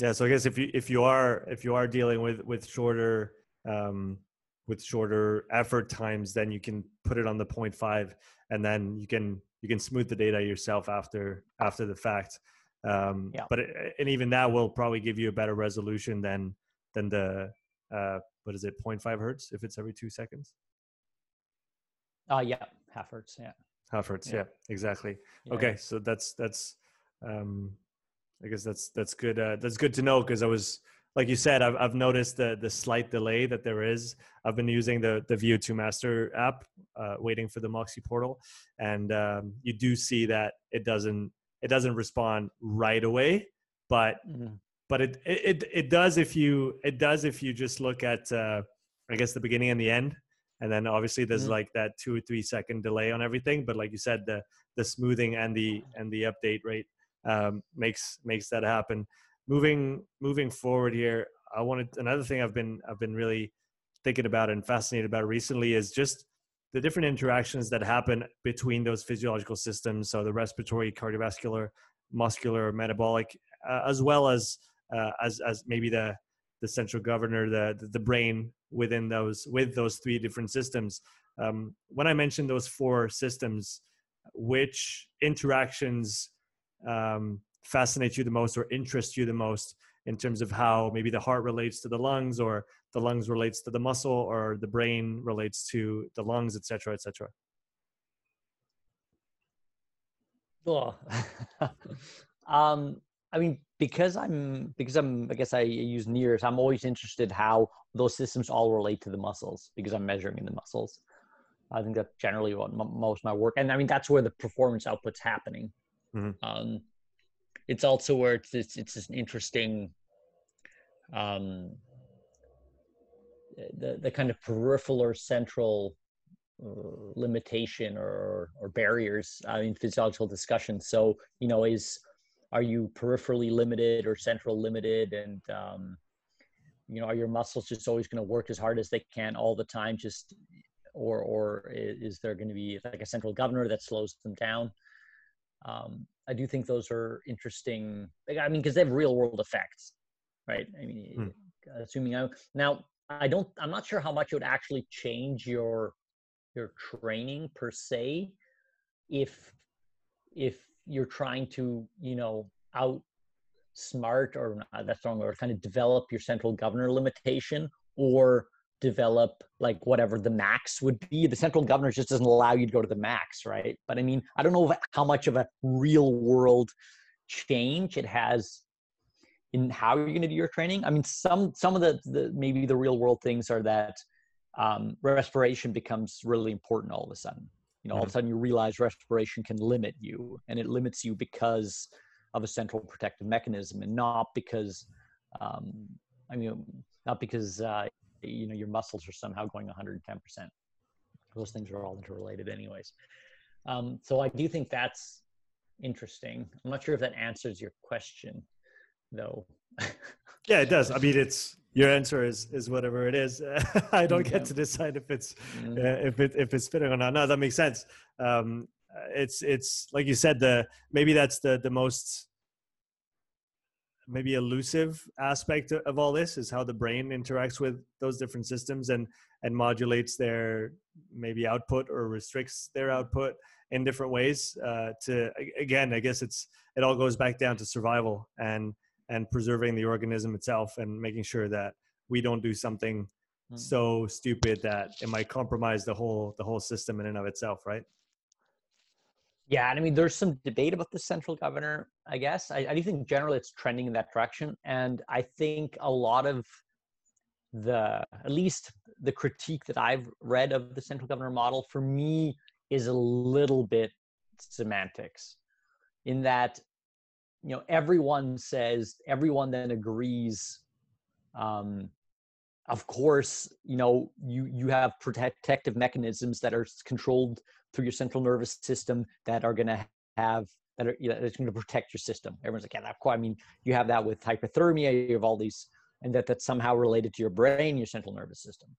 yeah so i guess if you if you are if you are dealing with with shorter um with shorter effort times then you can put it on the 0.5 and then you can you can smooth the data yourself after after the fact um yeah. but it, and even that will probably give you a better resolution than than the uh what is it 0.5 hertz if it's every two seconds uh yeah half hertz yeah half hertz yeah, yeah exactly yeah. okay so that's that's um I guess that's that's good. Uh, that's good to know because I was like you said, I've I've noticed the the slight delay that there is. I've been using the the VO2 Master app, uh, waiting for the Moxy portal, and um, you do see that it doesn't it doesn't respond right away, but mm-hmm. but it, it it does if you it does if you just look at uh, I guess the beginning and the end, and then obviously there's mm-hmm. like that two or three second delay on everything. But like you said, the the smoothing and the and the update rate um, makes makes that happen. Moving moving forward here, I wanted another thing I've been I've been really thinking about and fascinated about recently is just the different interactions that happen between those physiological systems. So the respiratory, cardiovascular, muscular, metabolic, uh, as well as uh, as as maybe the the central governor, the the brain within those with those three different systems. Um, when I mentioned those four systems, which interactions um, fascinate you the most or interest you the most in terms of how maybe the heart relates to the lungs or the lungs relates to the muscle or the brain relates to the lungs et cetera et cetera well, um, I mean, because I'm because I'm I guess I use NIRS. I'm always interested how those systems all relate to the muscles because I'm measuring in the muscles. I think that's generally what m- most of my work, and I mean that's where the performance output's happening. Mm-hmm. Um, it's also where it's it's, it's just interesting. Um, the the kind of peripheral or central uh, limitation or or barriers uh, in physiological discussion. So you know, is are you peripherally limited or central limited, and um, you know, are your muscles just always going to work as hard as they can all the time, just or or is there going to be like a central governor that slows them down? Um, I do think those are interesting. I mean, because they have real world effects, right? I mean, hmm. assuming I now I don't, I'm not sure how much it would actually change your your training per se, if if you're trying to, you know, out smart or that's wrong, or kind of develop your central governor limitation or develop like whatever the max would be. The central governor just doesn't allow you to go to the max, right? But I mean, I don't know how much of a real world change it has in how you're going to do your training. I mean, some some of the, the maybe the real world things are that um, respiration becomes really important all of a sudden. You know, all of a mm-hmm. sudden you realize respiration can limit you, and it limits you because of a central protective mechanism, and not because, um, I mean, not because uh, you know your muscles are somehow going 110 percent. Those things are all interrelated anyways. Um, so i do think that's interesting. I'm not sure if that answers your question though. Yeah it does. I mean it's your answer is is whatever it is. I don't get to decide if it's mm-hmm. uh, if it if it's fitting or not. No that makes sense. Um, it's it's like you said the maybe that's the the most maybe elusive aspect of all this is how the brain interacts with those different systems and and modulates their maybe output or restricts their output in different ways uh, to again i guess it's it all goes back down to survival. And and preserving the organism itself and making sure that we don't do something mm. so stupid that it might compromise the whole the whole system in and of itself right yeah, and I mean, there's some debate about the central governor. I guess I, I do think generally it's trending in that direction, and I think a lot of the, at least the critique that I've read of the central governor model, for me, is a little bit semantics, in that you know everyone says everyone then agrees. Um, of course, you know you you have protective mechanisms that are controlled through your central nervous system that are going to have that are you know, that's going to protect your system. Everyone's like, yeah, that, I mean, you have that with hypothermia. You have all these, and that that's somehow related to your brain, your central nervous system.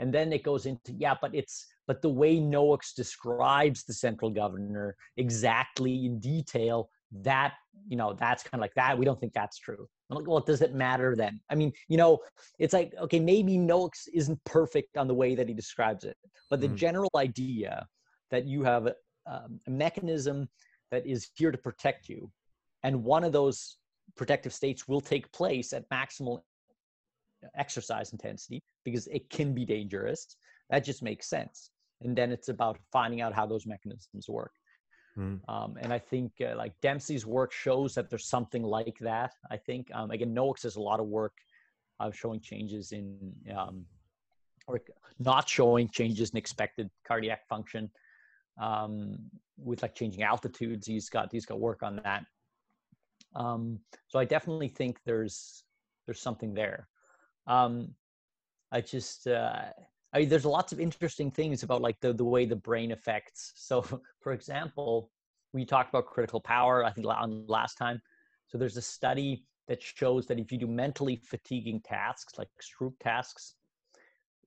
And then it goes into yeah, but it's but the way Noakes describes the central governor exactly in detail, that you know, that's kind of like that. We don't think that's true. Like, well, does it matter then? I mean, you know, it's like okay, maybe Noakes isn't perfect on the way that he describes it, but the mm. general idea that you have a, um, a mechanism that is here to protect you. And one of those protective states will take place at maximal exercise intensity because it can be dangerous. That just makes sense. And then it's about finding out how those mechanisms work. Mm. Um, and I think uh, like Dempsey's work shows that there's something like that. I think um, again, Noakes has a lot of work uh, showing changes in um, or not showing changes in expected cardiac function um, with like changing altitudes. He's got he's got work on that. Um, so I definitely think there's there's something there. Um, I just uh, I mean, there's lots of interesting things about like the the way the brain affects. So, for example, we talked about critical power. I think on last time. So there's a study that shows that if you do mentally fatiguing tasks like Stroop tasks,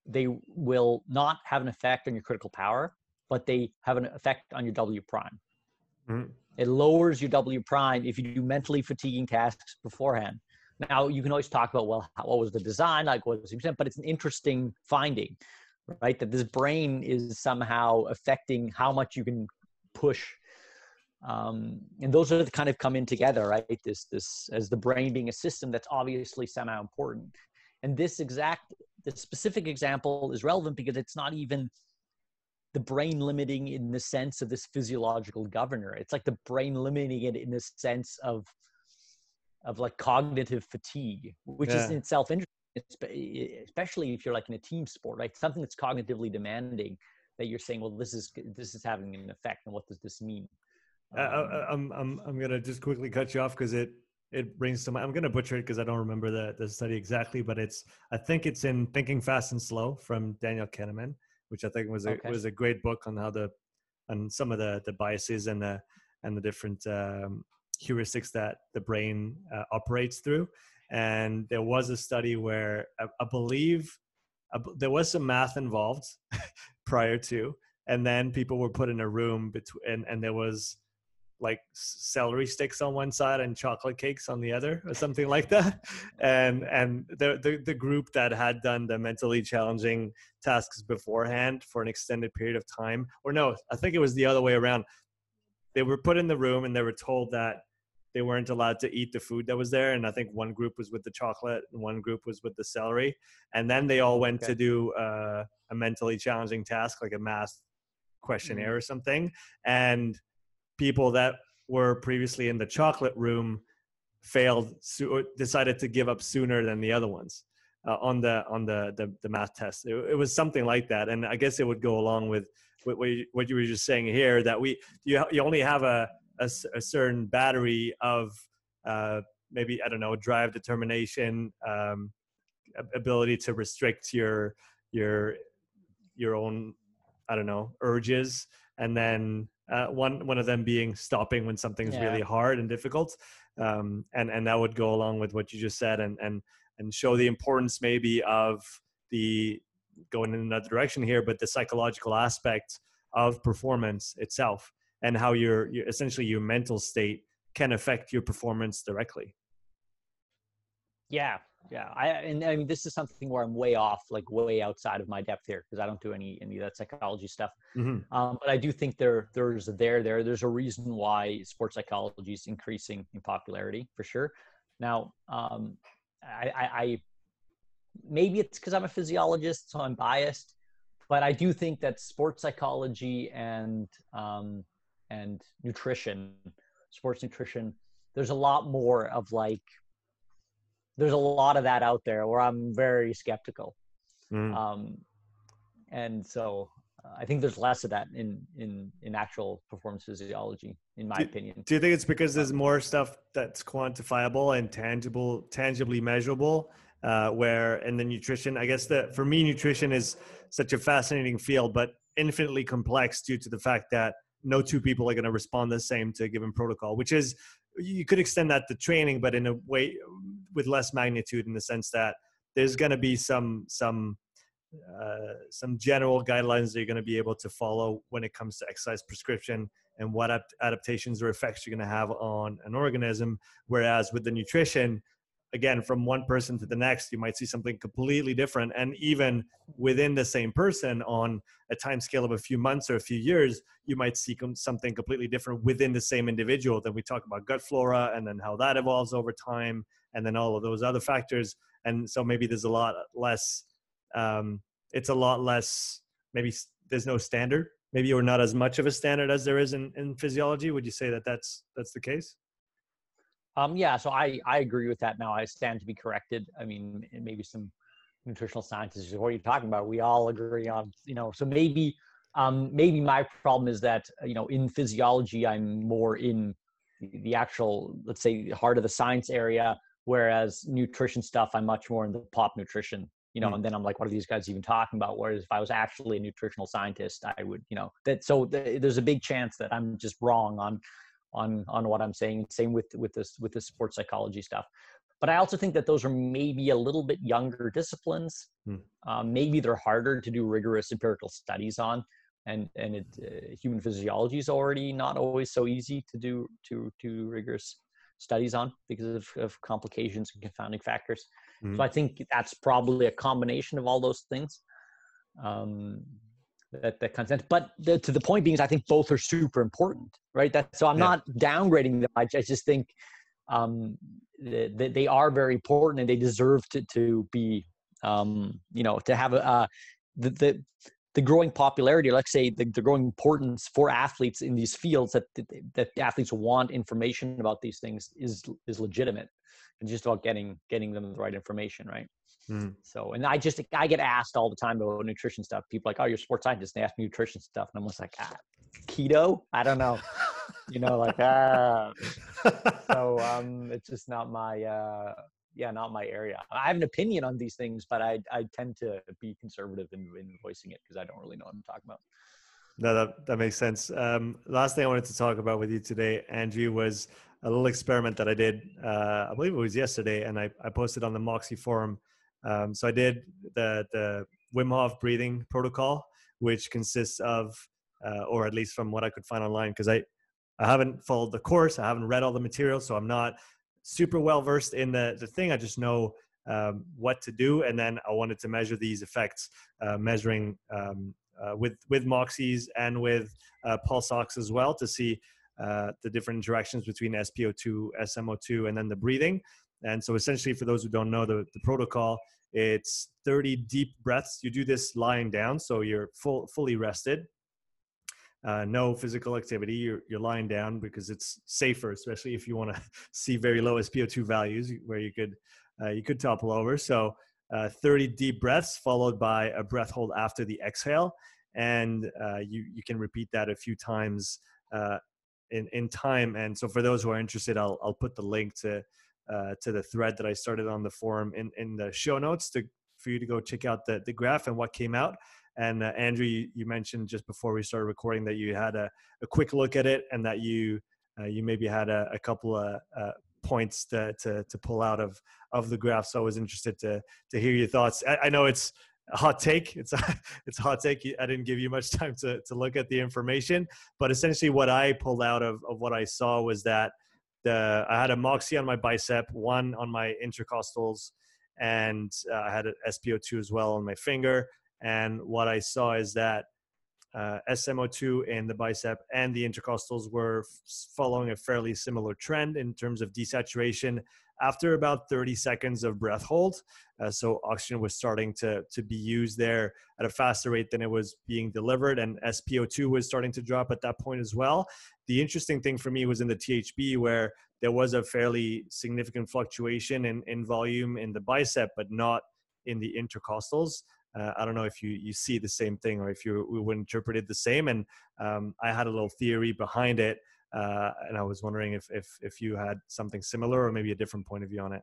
they will not have an effect on your critical power, but they have an effect on your W prime. Mm-hmm. It lowers your W prime if you do mentally fatiguing tasks beforehand. Now you can always talk about well, how, what was the design, like what was the but it's an interesting finding, right? That this brain is somehow affecting how much you can push, um, and those are the kind of come in together, right? This this as the brain being a system that's obviously somehow important, and this exact the specific example is relevant because it's not even the brain limiting in the sense of this physiological governor. It's like the brain limiting it in the sense of of like cognitive fatigue, which yeah. is in itself interesting, especially if you're like in a team sport, like something that's cognitively demanding that you're saying, well, this is this is having an effect, and what does this mean? Um, I, I'm I'm I'm gonna just quickly cut you off because it it brings to mind. I'm gonna butcher it because I don't remember the the study exactly, but it's I think it's in Thinking Fast and Slow from Daniel Kahneman, which I think was a okay. was a great book on how the on some of the the biases and the and the different um, heuristics that the brain uh, operates through. And there was a study where I, I believe uh, there was some math involved prior to, and then people were put in a room between, and, and there was like celery sticks on one side and chocolate cakes on the other or something like that and and the, the the group that had done the mentally challenging tasks beforehand for an extended period of time or no i think it was the other way around they were put in the room and they were told that they weren't allowed to eat the food that was there and i think one group was with the chocolate and one group was with the celery and then they all went okay. to do uh, a mentally challenging task like a math questionnaire mm-hmm. or something and people that were previously in the chocolate room failed decided to give up sooner than the other ones uh, on the on the the, the math test it, it, was something like that and i guess it would go along with, with what, you, what you were just saying here that we you, you only have a a, a certain battery of uh, maybe I don't know drive determination, um, ability to restrict your your your own I don't know urges, and then uh, one one of them being stopping when something's yeah. really hard and difficult, um, and and that would go along with what you just said, and and and show the importance maybe of the going in another direction here, but the psychological aspect of performance itself and how your, your essentially your mental state can affect your performance directly. Yeah, yeah. I and I mean this is something where I'm way off, like way outside of my depth here because I don't do any any of that psychology stuff. Mm-hmm. Um, but I do think there there's a there there there's a reason why sports psychology is increasing in popularity for sure. Now, um, I, I, I maybe it's because I'm a physiologist, so I'm biased, but I do think that sports psychology and um, and nutrition, sports nutrition, there's a lot more of like, there's a lot of that out there where I'm very skeptical. Mm. Um, and so uh, I think there's less of that in, in, in actual performance physiology, in my do, opinion. Do you think it's because there's more stuff that's quantifiable and tangible, tangibly measurable? Uh, where in the nutrition, I guess that for me, nutrition is such a fascinating field, but infinitely complex due to the fact that no two people are going to respond the same to a given protocol, which is you could extend that to training, but in a way with less magnitude in the sense that there's going to be some some uh, some general guidelines that you're going to be able to follow when it comes to exercise prescription and what adaptations or effects you're going to have on an organism. Whereas with the nutrition, again from one person to the next you might see something completely different. And even within the same person on a time scale of a few months or a few years you might see something completely different within the same individual. Then we talk about gut flora and then how that evolves over time and then all of those other factors. And so maybe there's a lot less um, it's a lot less maybe there's no standard maybe or not as much of a standard as there is in, in physiology. Would you say that that's that's the case um, yeah so i i agree with that. Now i stand to be corrected. I mean maybe some nutritional scientists what are you talking about? We all agree on you know so maybe um, maybe my problem is that you know in physiology i'm more in the actual let's say heart of the science area whereas nutrition stuff i'm much more in the pop nutrition you know mm. and then i'm like what are these guys even talking about? Whereas if i was actually a nutritional scientist i would you know that so th- there's a big chance that i'm just wrong on on on what i'm saying same with with this with the sports psychology stuff but i also think that those are maybe a little bit younger disciplines mm. um, maybe they're harder to do rigorous empirical studies on and and it, uh, human physiology is already not always so easy to do to to rigorous studies on because of, of complications and confounding factors. Mm-hmm. So I think that's probably a combination of all those things. Um, that that consent, but the, to the point being is I think both are super important, right? That so I'm yeah. not downgrading them. I, I just think um, they, they are very important and they deserve to to be um, you know to have a uh, the, the the growing popularity, let's say the, the growing importance for athletes in these fields that, that athletes want information about these things is is legitimate. and just about getting getting them the right information, right? Mm. So, and I just I get asked all the time about nutrition stuff. People like, "Oh, you're a sports scientist." And they ask me nutrition stuff, and I'm just like, ah, "Keto? I don't know." you know, like ah. so um, it's just not my uh, yeah, not my area. I have an opinion on these things, but I I tend to be conservative in, in voicing it because I don't really know what I'm talking about. No, that that makes sense. Um, last thing I wanted to talk about with you today, Andrew, was a little experiment that I did. Uh, I believe it was yesterday, and I, I posted on the Moxy forum. Um, so I did the the Wim Hof breathing protocol, which consists of, uh, or at least from what I could find online, because I I haven't followed the course, I haven't read all the material, so I'm not super well versed in the the thing. I just know um, what to do, and then I wanted to measure these effects, uh, measuring um, uh, with with Moxys and with uh, pulse ox as well to see uh, the different interactions between SpO2, SMO2, and then the breathing. And so, essentially, for those who don't know the, the protocol, it's 30 deep breaths. You do this lying down, so you're full, fully rested uh, no physical activity. You're, you're lying down because it's safer, especially if you want to see very low SpO2 values where you could uh, you could topple over. So uh, 30 deep breaths followed by a breath hold after the exhale, and uh, you you can repeat that a few times uh, in in time. And so for those who are interested, I'll I'll put the link to uh, to the thread that I started on the forum in in the show notes to for you to go check out the the graph and what came out. And uh, Andrew, you, you, mentioned just before we started recording that you had a, a quick look at it and that you uh, you maybe had a, a couple of uh, points to, to, to pull out of of the graph. So I was interested to to hear your thoughts. I, I know it's a hot take. It's a, it's a hot take. I didn't give you much time to to look at the information, but essentially what I pulled out of of what I saw was that the I had a Moxy on my bicep, one on my intercostals, and uh, I had an SpO2 as well on my finger. And what I saw is that uh, SMO2 in the bicep and the intercostals were following a fairly similar trend in terms of desaturation after about 30 seconds of breath hold. Uh, so oxygen was starting to, to be used there at a faster rate than it was being delivered, and SpO2 was starting to drop at that point as well. The interesting thing for me was in the THB, where there was a fairly significant fluctuation in, in volume in the bicep, but not in the intercostals. Uh, I don't know if you you see the same thing or if you would interpret it the same. And um, I had a little theory behind it, uh, and I was wondering if if if you had something similar or maybe a different point of view on it.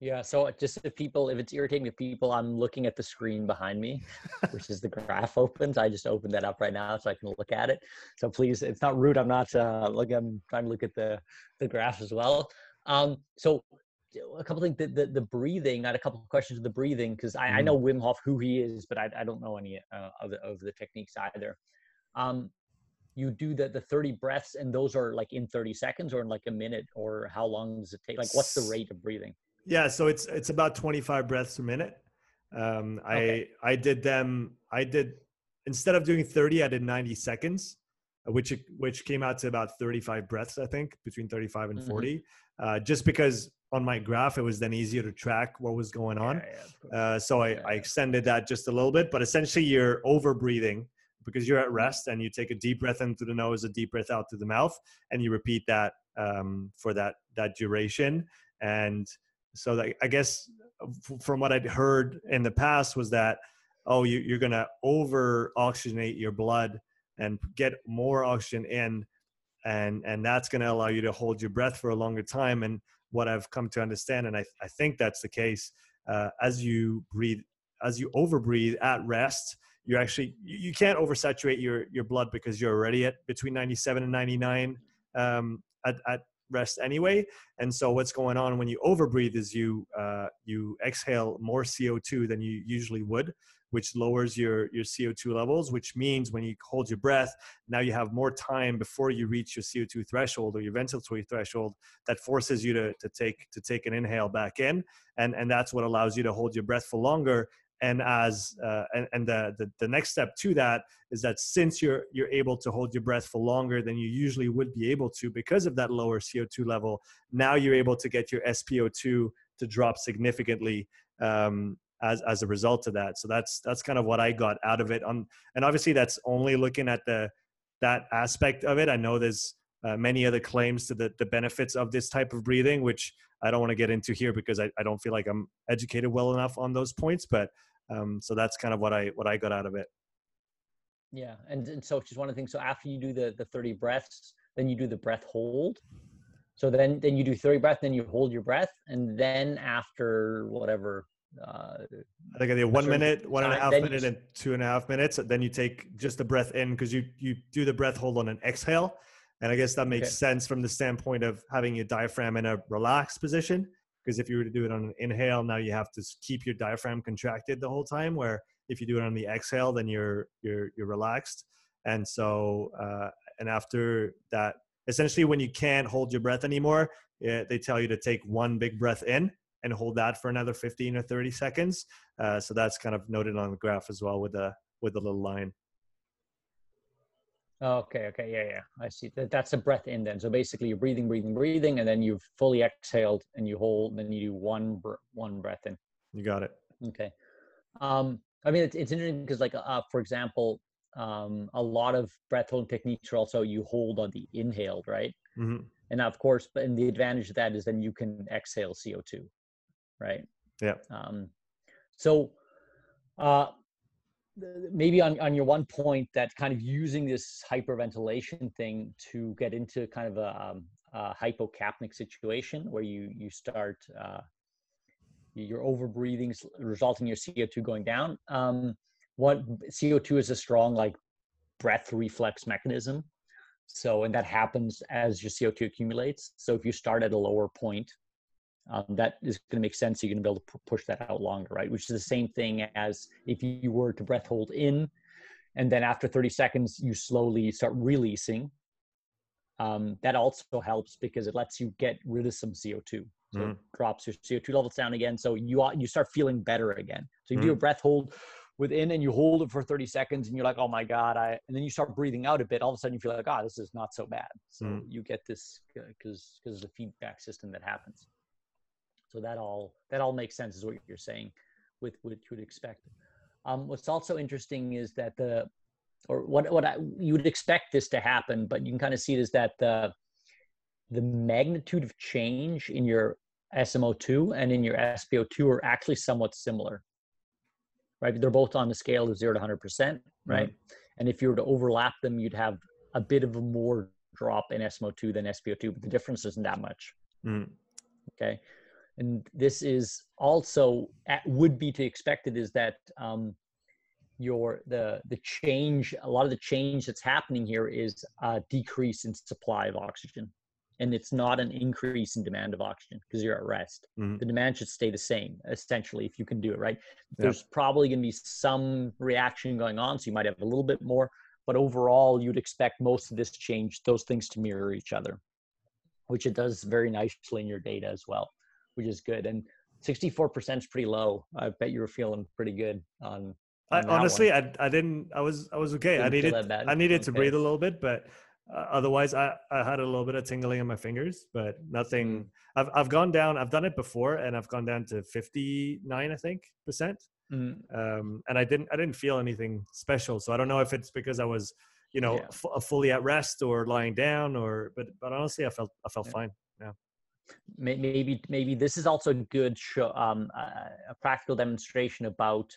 Yeah, so just if people, if it's irritating to people, I'm looking at the screen behind me, which is the graph opens. I just opened that up right now so I can look at it. So please, it's not rude. I'm not uh, look. I'm trying to look at the the graph as well. Um, so a couple things the, the, the breathing i had a couple of questions of the breathing because I, mm. I know wim hof who he is but i, I don't know any uh, of, the, of the techniques either um, you do the, the 30 breaths and those are like in 30 seconds or in like a minute or how long does it take like what's the rate of breathing yeah so it's it's about 25 breaths a minute um, i okay. i did them i did instead of doing 30 i did 90 seconds which which came out to about 35 breaths i think between 35 and mm-hmm. 40 mm-hmm. uh, just because on my graph, it was then easier to track what was going on. Yeah, yeah, uh, so I, I, extended that just a little bit, but essentially you're over breathing because you're at rest and you take a deep breath in through the nose, a deep breath out through the mouth, and you repeat that um, for that that duration. And so that, I guess from what I'd heard in the past was that oh you, you're going to over oxygenate your blood and get more oxygen in and and that's going to allow you to hold your breath for a longer time and what i've come to understand and i, I think that's the case uh, as you breathe as you overbreathe at rest you actually you can't oversaturate your your blood because you're already at between 97 and 99 um, at, at rest anyway and so what's going on when you overbreathe is you uh, you exhale more co2 than you usually would which lowers your your CO2 levels, which means when you hold your breath, now you have more time before you reach your CO2 threshold or your ventilatory threshold that forces you to, to take to take an inhale back in, and and that's what allows you to hold your breath for longer. And as uh, and, and the, the the next step to that is that since you're you're able to hold your breath for longer than you usually would be able to because of that lower CO2 level, now you're able to get your SpO2 to drop significantly um, as as a result of that. So that's that's kind of what I got out of it. On and obviously that's only looking at the that aspect of it. I know there's uh, many other claims to the the benefits of this type of breathing, which I don't want to get into here because I, I don't feel like I'm educated well enough on those points. But um, so that's kind of what I what I got out of it. Yeah, and, and so just one of the things. So after you do the the 30 breaths, then you do the breath hold. So then then you do 30 breath, then you hold your breath, and then after whatever uh, I think I did one minute, one and a half minute, and two and a half minutes. Then you take just the breath in because you you do the breath hold on an exhale, and I guess that makes okay. sense from the standpoint of having your diaphragm in a relaxed position. Because if you were to do it on an inhale, now you have to keep your diaphragm contracted the whole time. Where if you do it on the exhale, then you're you're you're relaxed. And so, uh, and after that, essentially, when you can't hold your breath anymore, yeah, they tell you to take one big breath in and hold that for another 15 or 30 seconds. Uh, so that's kind of noted on the graph as well with the with the little line. Okay, okay, yeah, yeah, I see. That, that's a breath in then. So basically, you're breathing, breathing, breathing, and then you've fully exhaled, and you hold, and then you do one one breath in. You got it. Okay. Um, I mean, it's, it's interesting because, like, uh, for example, um, a lot of breath holding techniques are also you hold on the inhaled, right? Mm-hmm. And of course, but and the advantage of that is then you can exhale CO2 right? Yeah. Um, so uh, maybe on, on your one point that kind of using this hyperventilation thing to get into kind of a, um, a hypocapnic situation where you you start uh, your over breathing resulting in your CO2 going down. Um, what CO2 is a strong like breath reflex mechanism. So, and that happens as your CO2 accumulates. So if you start at a lower point, um, that is going to make sense. You're going to be able to push that out longer, right? Which is the same thing as if you were to breath hold in, and then after 30 seconds, you slowly start releasing. Um, that also helps because it lets you get rid of some CO2. So mm. it drops your CO2 levels down again. So you you start feeling better again. So you mm. do a breath hold within and you hold it for 30 seconds and you're like, oh my God, I, and then you start breathing out a bit. All of a sudden you feel like, oh, this is not so bad. So mm. you get this because, because of the feedback system that happens. So that all that all makes sense, is what you're saying, with what you would expect. Um, what's also interesting is that the, or what what I, you would expect this to happen, but you can kind of see it is that the the magnitude of change in your SMO2 and in your SpO2 are actually somewhat similar, right? They're both on the scale of zero to 100%, mm-hmm. right? Mm-hmm. And if you were to overlap them, you'd have a bit of a more drop in SMO2 than SpO2, but the difference isn't that much. Mm. Okay and this is also at, would be to expected is that um, your the the change a lot of the change that's happening here is a decrease in supply of oxygen. And it's not an increase in demand of oxygen because you're at rest. Mm-hmm. the demand should stay the same essentially if you can do it right? There's probably going to be some reaction going on so you might have a little bit more. But overall you'd expect most of this change those things to mirror each other which it does very nicely in your data as well which is good. And 64% is pretty low. I bet you were feeling pretty good on. on I, honestly, I, I didn't. I was I was okay. Didn't I needed I needed okay. to breathe a little bit, but uh, otherwise, I I had a little bit of tingling in my fingers, but nothing. Mm. I've I've gone down. I've done it before, and I've gone down to 59, I think, percent. mm. um, and I didn't I didn't feel anything special. So I don't know if it's because I was you know yeah. f- fully at rest or lying down or but but honestly I felt I felt yeah. fine. Yeah. Maybe maybe this is also a good show um, a practical demonstration about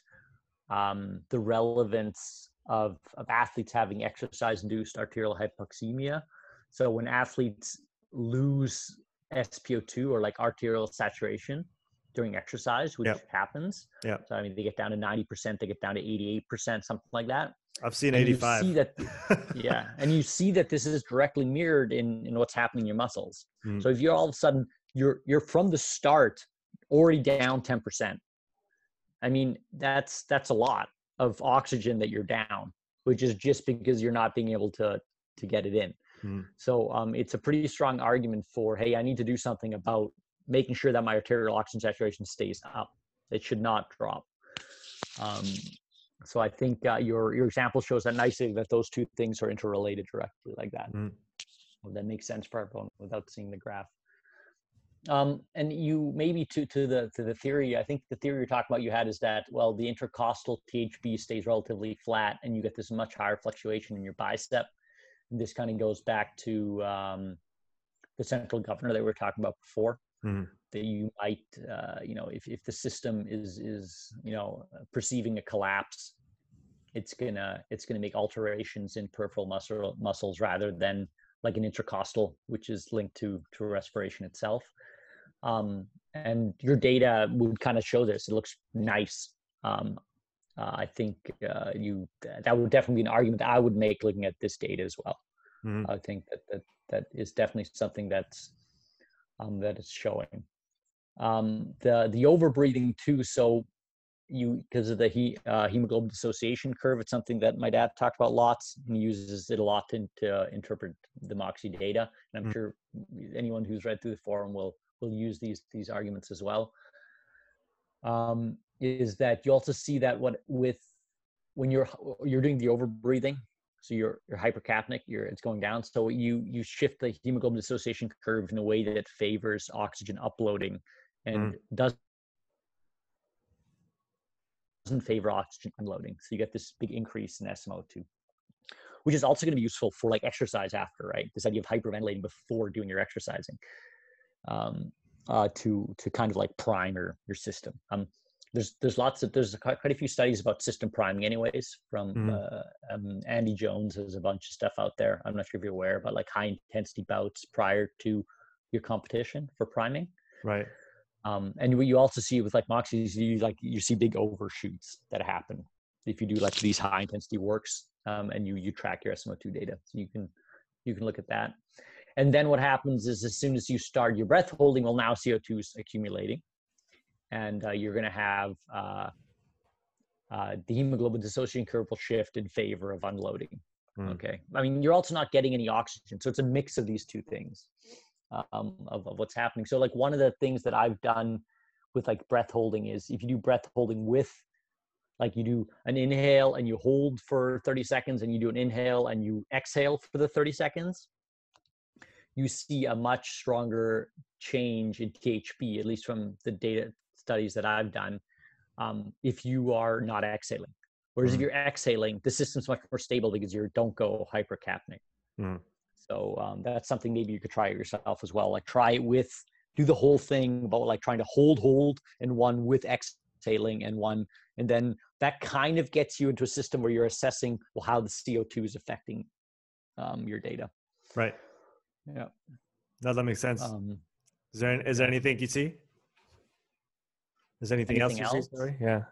um, the relevance of of athletes having exercise induced arterial hypoxemia. So when athletes lose SpO2 or like arterial saturation during exercise, which yep. happens. Yeah. So I mean, they get down to 90%, they get down to 88%, something like that. I've seen 85. see that, yeah. And you see that this is directly mirrored in, in what's happening in your muscles. Mm. So if you're all of a sudden, you're, you're from the start already down 10%. I mean, that's, that's a lot of oxygen that you're down, which is just because you're not being able to, to get it in. Mm. So um, it's a pretty strong argument for, hey, I need to do something about making sure that my arterial oxygen saturation stays up. It should not drop. Um, so I think uh, your your example shows that nicely that those two things are interrelated directly like that. Mm. Well, that makes sense for everyone without seeing the graph. Um, and you maybe to to the to the theory, I think the theory you're talking about you had is that well the intercostal THB stays relatively flat and you get this much higher fluctuation in your bicep this kind of goes back to um, the central governor that we were talking about before. Mm-hmm. That you might, uh, you know, if, if the system is is you know perceiving a collapse, it's gonna it's gonna make alterations in peripheral muscle muscles rather than like an intercostal, which is linked to to respiration itself. Um, and your data would kind of show this. It looks nice. Um, uh, I think uh, you that would definitely be an argument I would make looking at this data as well. Mm-hmm. I think that that that is definitely something that's um, it's showing. Um, the the overbreathing too. So you because of the he, uh, hemoglobin dissociation curve, it's something that my dad talked about lots and uses it a lot to, to interpret the Moxy data. And I'm mm-hmm. sure anyone who's read through the forum will will use these these arguments as well. Um, is that you also see that what with when you're you're doing the overbreathing so you're you're hypercapnic you're it's going down. So you you shift the hemoglobin dissociation curve in a way that favors oxygen uploading and mm. does doesn't favor oxygen unloading. So you get this big increase in SMO2 which is also going to be useful for like exercise after right? This idea of hyperventilating before doing your exercising um, uh, to to kind of like prime your, your system. Um, there's there's lots of there's quite, quite a few studies about system priming anyways from mm. uh, um, andy jones has a bunch of stuff out there. I'm not sure if you're aware but like high intensity bouts prior to your competition for priming. Right. Um, and what you also see with like moxys you like you see big overshoots that happen if you do like these high intensity works um, and you you track your smo2 data. So you can you can look at that. And then what happens is as soon as you start your breath holding well now co2 is accumulating and uh, you're going to have uh, uh, the hemoglobin dissociation curve will shift in favor of unloading. Mm. Okay. I mean, you're also not getting any oxygen. So it's a mix of these two things um, of, of what's happening. So, like, one of the things that I've done with like breath holding is if you do breath holding with, like, you do an inhale and you hold for 30 seconds and you do an inhale and you exhale for the 30 seconds, you see a much stronger change in THB, at least from the data studies that I've done, um, if you are not exhaling. Whereas mm. if you're exhaling, the system's much more stable because you don't go hypercapnic. Mm. So um, that's something maybe you could try it yourself as well. Like try it with, do the whole thing about like trying to hold, hold, and one with exhaling and one, and then that kind of gets you into a system where you're assessing well how the CO2 is affecting um, your data. Right. Yeah. No, that makes sense. Um, is there is there anything you see? Is anything, anything else? else? Yeah.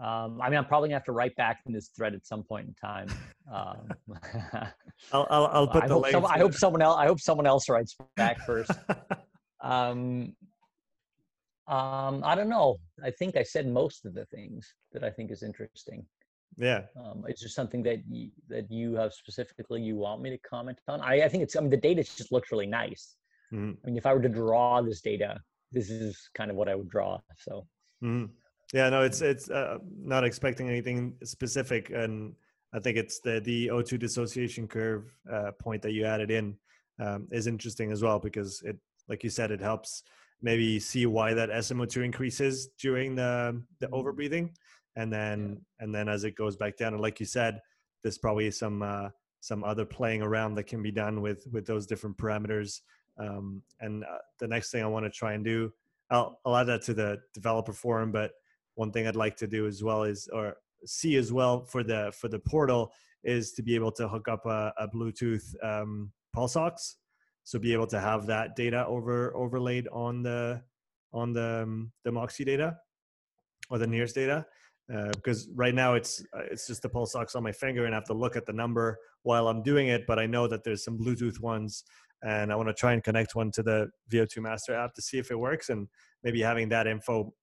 Um, I mean, I'm probably gonna have to write back in this thread at some point in time. Um, I'll, I'll, I'll put I the hope, some, I hope someone else. I hope someone else writes back first. um, um, I don't know. I think I said most of the things that I think is interesting. Yeah. Um, is there something that you, that you have specifically you want me to comment on? I, I think it's. I mean, the data just looks really nice. Mm-hmm. I mean, if I were to draw this data, this is kind of what I would draw. So. Mm-hmm. Yeah, no, it's it's uh, not expecting anything specific, and I think it's the the O2 dissociation curve uh, point that you added in um, is interesting as well because it, like you said, it helps maybe see why that SMO2 increases during the the Mm-hmm. overbreathing, and then and then as it goes back down. And like you said, there's probably some uh, some other playing around that can be done with with those different parameters. Um, and uh, the next thing I want to try and do, I'll, I'll add that to the developer forum. But one thing I'd like to do as well is or see as well for the for the portal is to be able to hook up a, a Bluetooth um, pulse ox, so be able to have that data over overlaid on the on the um, the Moxy data or the NIRS data. Uh, because right now it's uh, it's just the pulse ox on my finger and I have to look at the number while I'm doing it. But I know that there's some Bluetooth ones, and I want to try and connect one to the VO2 Master app to see if it works, and maybe having that info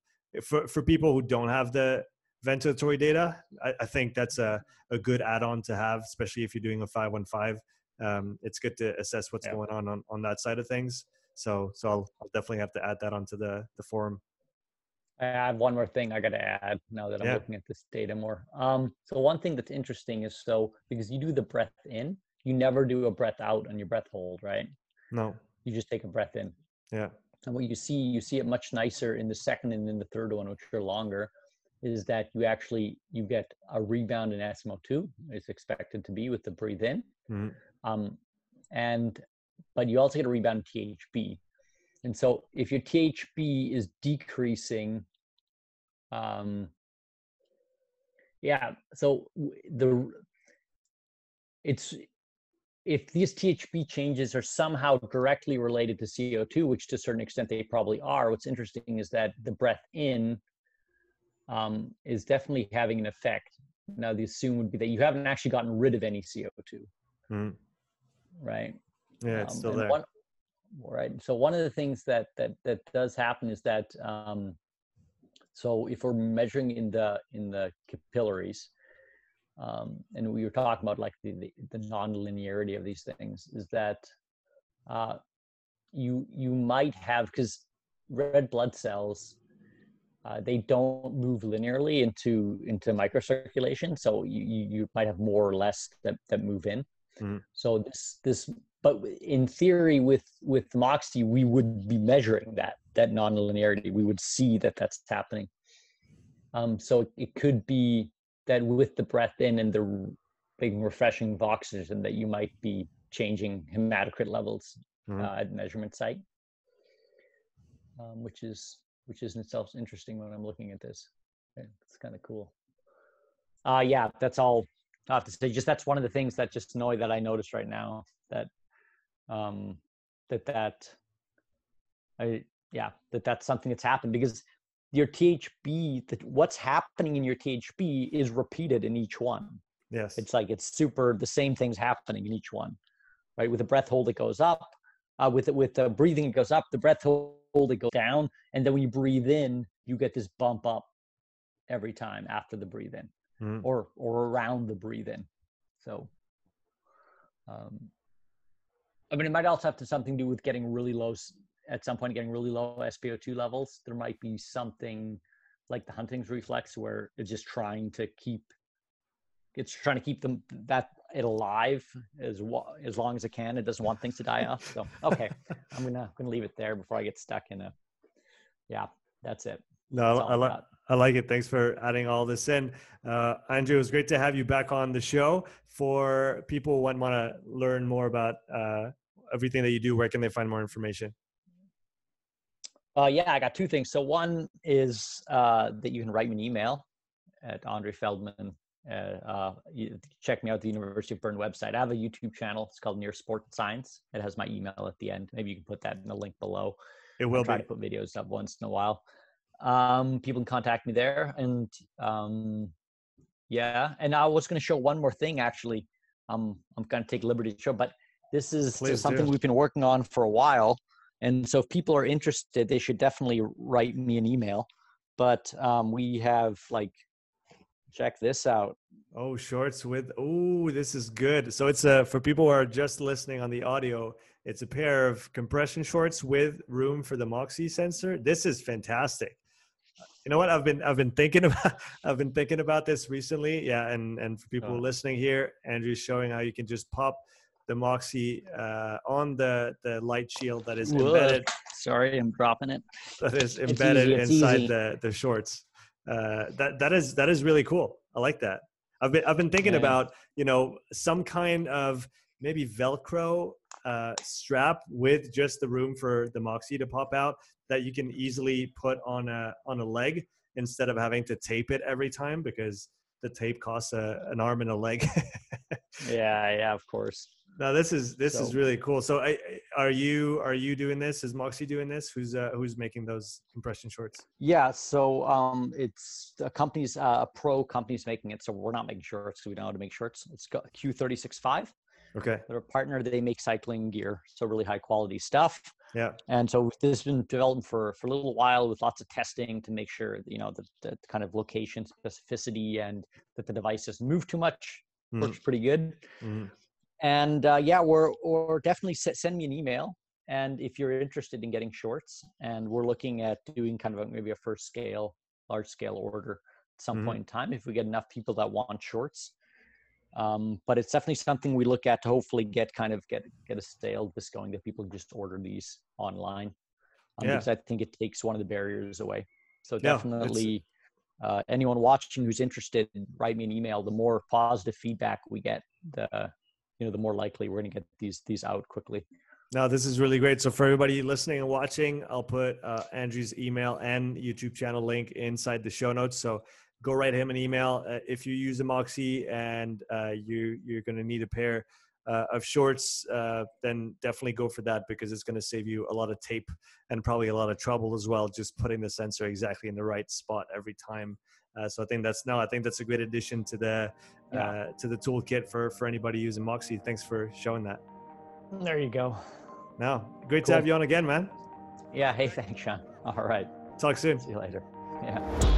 for for people who don't have the ventilatory data. I, I think that's a a good add-on to have, especially if you're doing a 515. Um, it's good to assess what's Yeah. going on, on on that side of things. So so I'll, I'll definitely have to add that onto the the forum. I have one more thing I got to add now that I'm Yeah. looking at this data more. Um, so one thing that's interesting is so because you do the breath in, you never do a breath out on your breath hold, right? No, You just take a breath in. yeah, And what you see, you see it much nicer in the second and in the third one, which are longer, is that you actually you get a rebound in SMO2. It's expected to be with the breathe in, Mhm. um, and but you also get a rebound in THB. And so if your THB is decreasing, um, yeah, so the it's if these THB changes are somehow directly related to CO2, which to a certain extent they probably are, what's interesting is that the breath in um, is definitely having an effect. Now, the assume would be that you haven't actually gotten rid of any CO2, Mhm. right? yeah, it's Um, still there. One, right. So one of the things that that that does happen is that um, so if we're measuring in the in the capillaries, um, and we were talking about like the, the the non-linearity of these things, is that uh, you you might have because red blood cells uh, they don't move linearly into into microcirculation, so you you might have more or less that that move in. Mhm. So this this but in theory with with moxy we would be measuring that that non-linearity we would see that that's happening um so it could be that with the breath in and the big refreshing oxygen that you might be changing hematocrit levels Mhm. uh, at measurement site. Um, which is which is in itself interesting when i'm looking at this. It's kind of cool. Uh yeah that's all I have to say, just that's one of the things that just annoy that I noticed right now that um that that I yeah that that's something that's happened because your THB that what's happening in your THB is repeated in each one. yes, It's like it's super the same things happening in each one, right? With the breath hold it goes up, uh, with the, with the breathing it goes up, the breath hold it goes down, and then when you breathe in, you get this bump up every time after the breathe in Mhm. or or around the breathe in. So, um, I mean, it might also have to something to do with getting really low at some point, getting really low SpO2 levels. There might be something like the Hunting's reflex where it's just trying to keep it's trying to keep them that it alive as as long as it can. It doesn't want things to die off. So, okay, I'm gonna I'm gonna leave it there before I get stuck in a. Yeah, that's it. no, That's I, all I, I li- got. I like it. Thanks for adding all this in. Uh, Andrew, it was great to have you back on the show. For people who want to learn more about uh, everything that you do, where can they find more information? Uh, yeah, I got two things. So one is uh, that you can write me an email at Andri Feldmann. Uh, uh, check me out at the University of Bern website. I have a YouTube channel. It's called NIRS Sport Science. It has my email at the end. Maybe you can put that in the link below. It will try be. to put videos up once in a while. Um, people can contact me there, and um, yeah. And I was going to show one more thing. Actually, um, I'm going to take liberty to show, but this is Please something do. we've been working on for a while. And so, if people are interested, they should definitely write me an email. But um, we have like, check this out. Oh, shorts with. Oh, this is good. So it's a for people who are just listening on the audio. It's a pair of compression shorts with room for the Moxy sensor. This is fantastic. You know what? I've been I've been thinking about I've been thinking about this recently. Yeah, and and for people Oh. listening here, Andrew's showing how you can just pop the Moxy uh, on the the light shield that is embedded. Sorry, I'm dropping it. That is embedded easy, inside easy. the the shorts. Uh, that that is that is really cool. I like that. I've been I've been thinking yeah. about you know some kind of maybe Velcro uh, strap with just the room for the Moxy to pop out that you can easily put on a on a leg instead of having to tape it every time because the tape costs a, an arm and a leg. yeah, yeah, of course. Now this is this so, is really cool. So, I, are you are you doing this? Is Moxy doing this? Who's uh, who's making those compression shorts? Yeah, so um, it's a company's uh, a pro company's making it. So we're not making shorts. We don't know how to make shorts. It's Q thirty six five. Okay. They're a partner. They make cycling gear, so really high quality stuff. Yeah. And so this has been developed for for a little while with lots of testing to make sure you know the, the kind of location specificity and that the device doesn't move too much. Mm-hmm. Works pretty good. Mm-hmm. And uh, yeah, we're or definitely send me an email. And if you're interested in getting shorts, and we're looking at doing kind of a, maybe a first scale, large scale order at some mm-hmm. point in time, if we get enough people that want shorts, um, but it's definitely something we look at to hopefully get kind of get get a sale this going that people just order these online um, yeah. because I think it takes one of the barriers away. So definitely, uh, anyone watching who's interested, write me an email. The more positive feedback we get, the you know the more likely we're going to get these these out quickly. No, this is really great. So for everybody listening and watching, I'll put uh, Andrew's email and YouTube channel link inside the show notes. So go write him an email uh, if you use a Moxy and uh, you you're going to need a pair uh, of shorts. Uh, then definitely go for that because it's going to save you a lot of tape and probably a lot of trouble as well. Just putting the sensor exactly in the right spot every time. Uh, so I think that's no, I think that's a great addition to the yeah. Uh, to the toolkit for for anybody using Moxy. Thanks for showing that. There you go. Now, great cool. to have you on again, man. Yeah. Hey, thanks, Sean. All right. Talk soon. See you later. Yeah.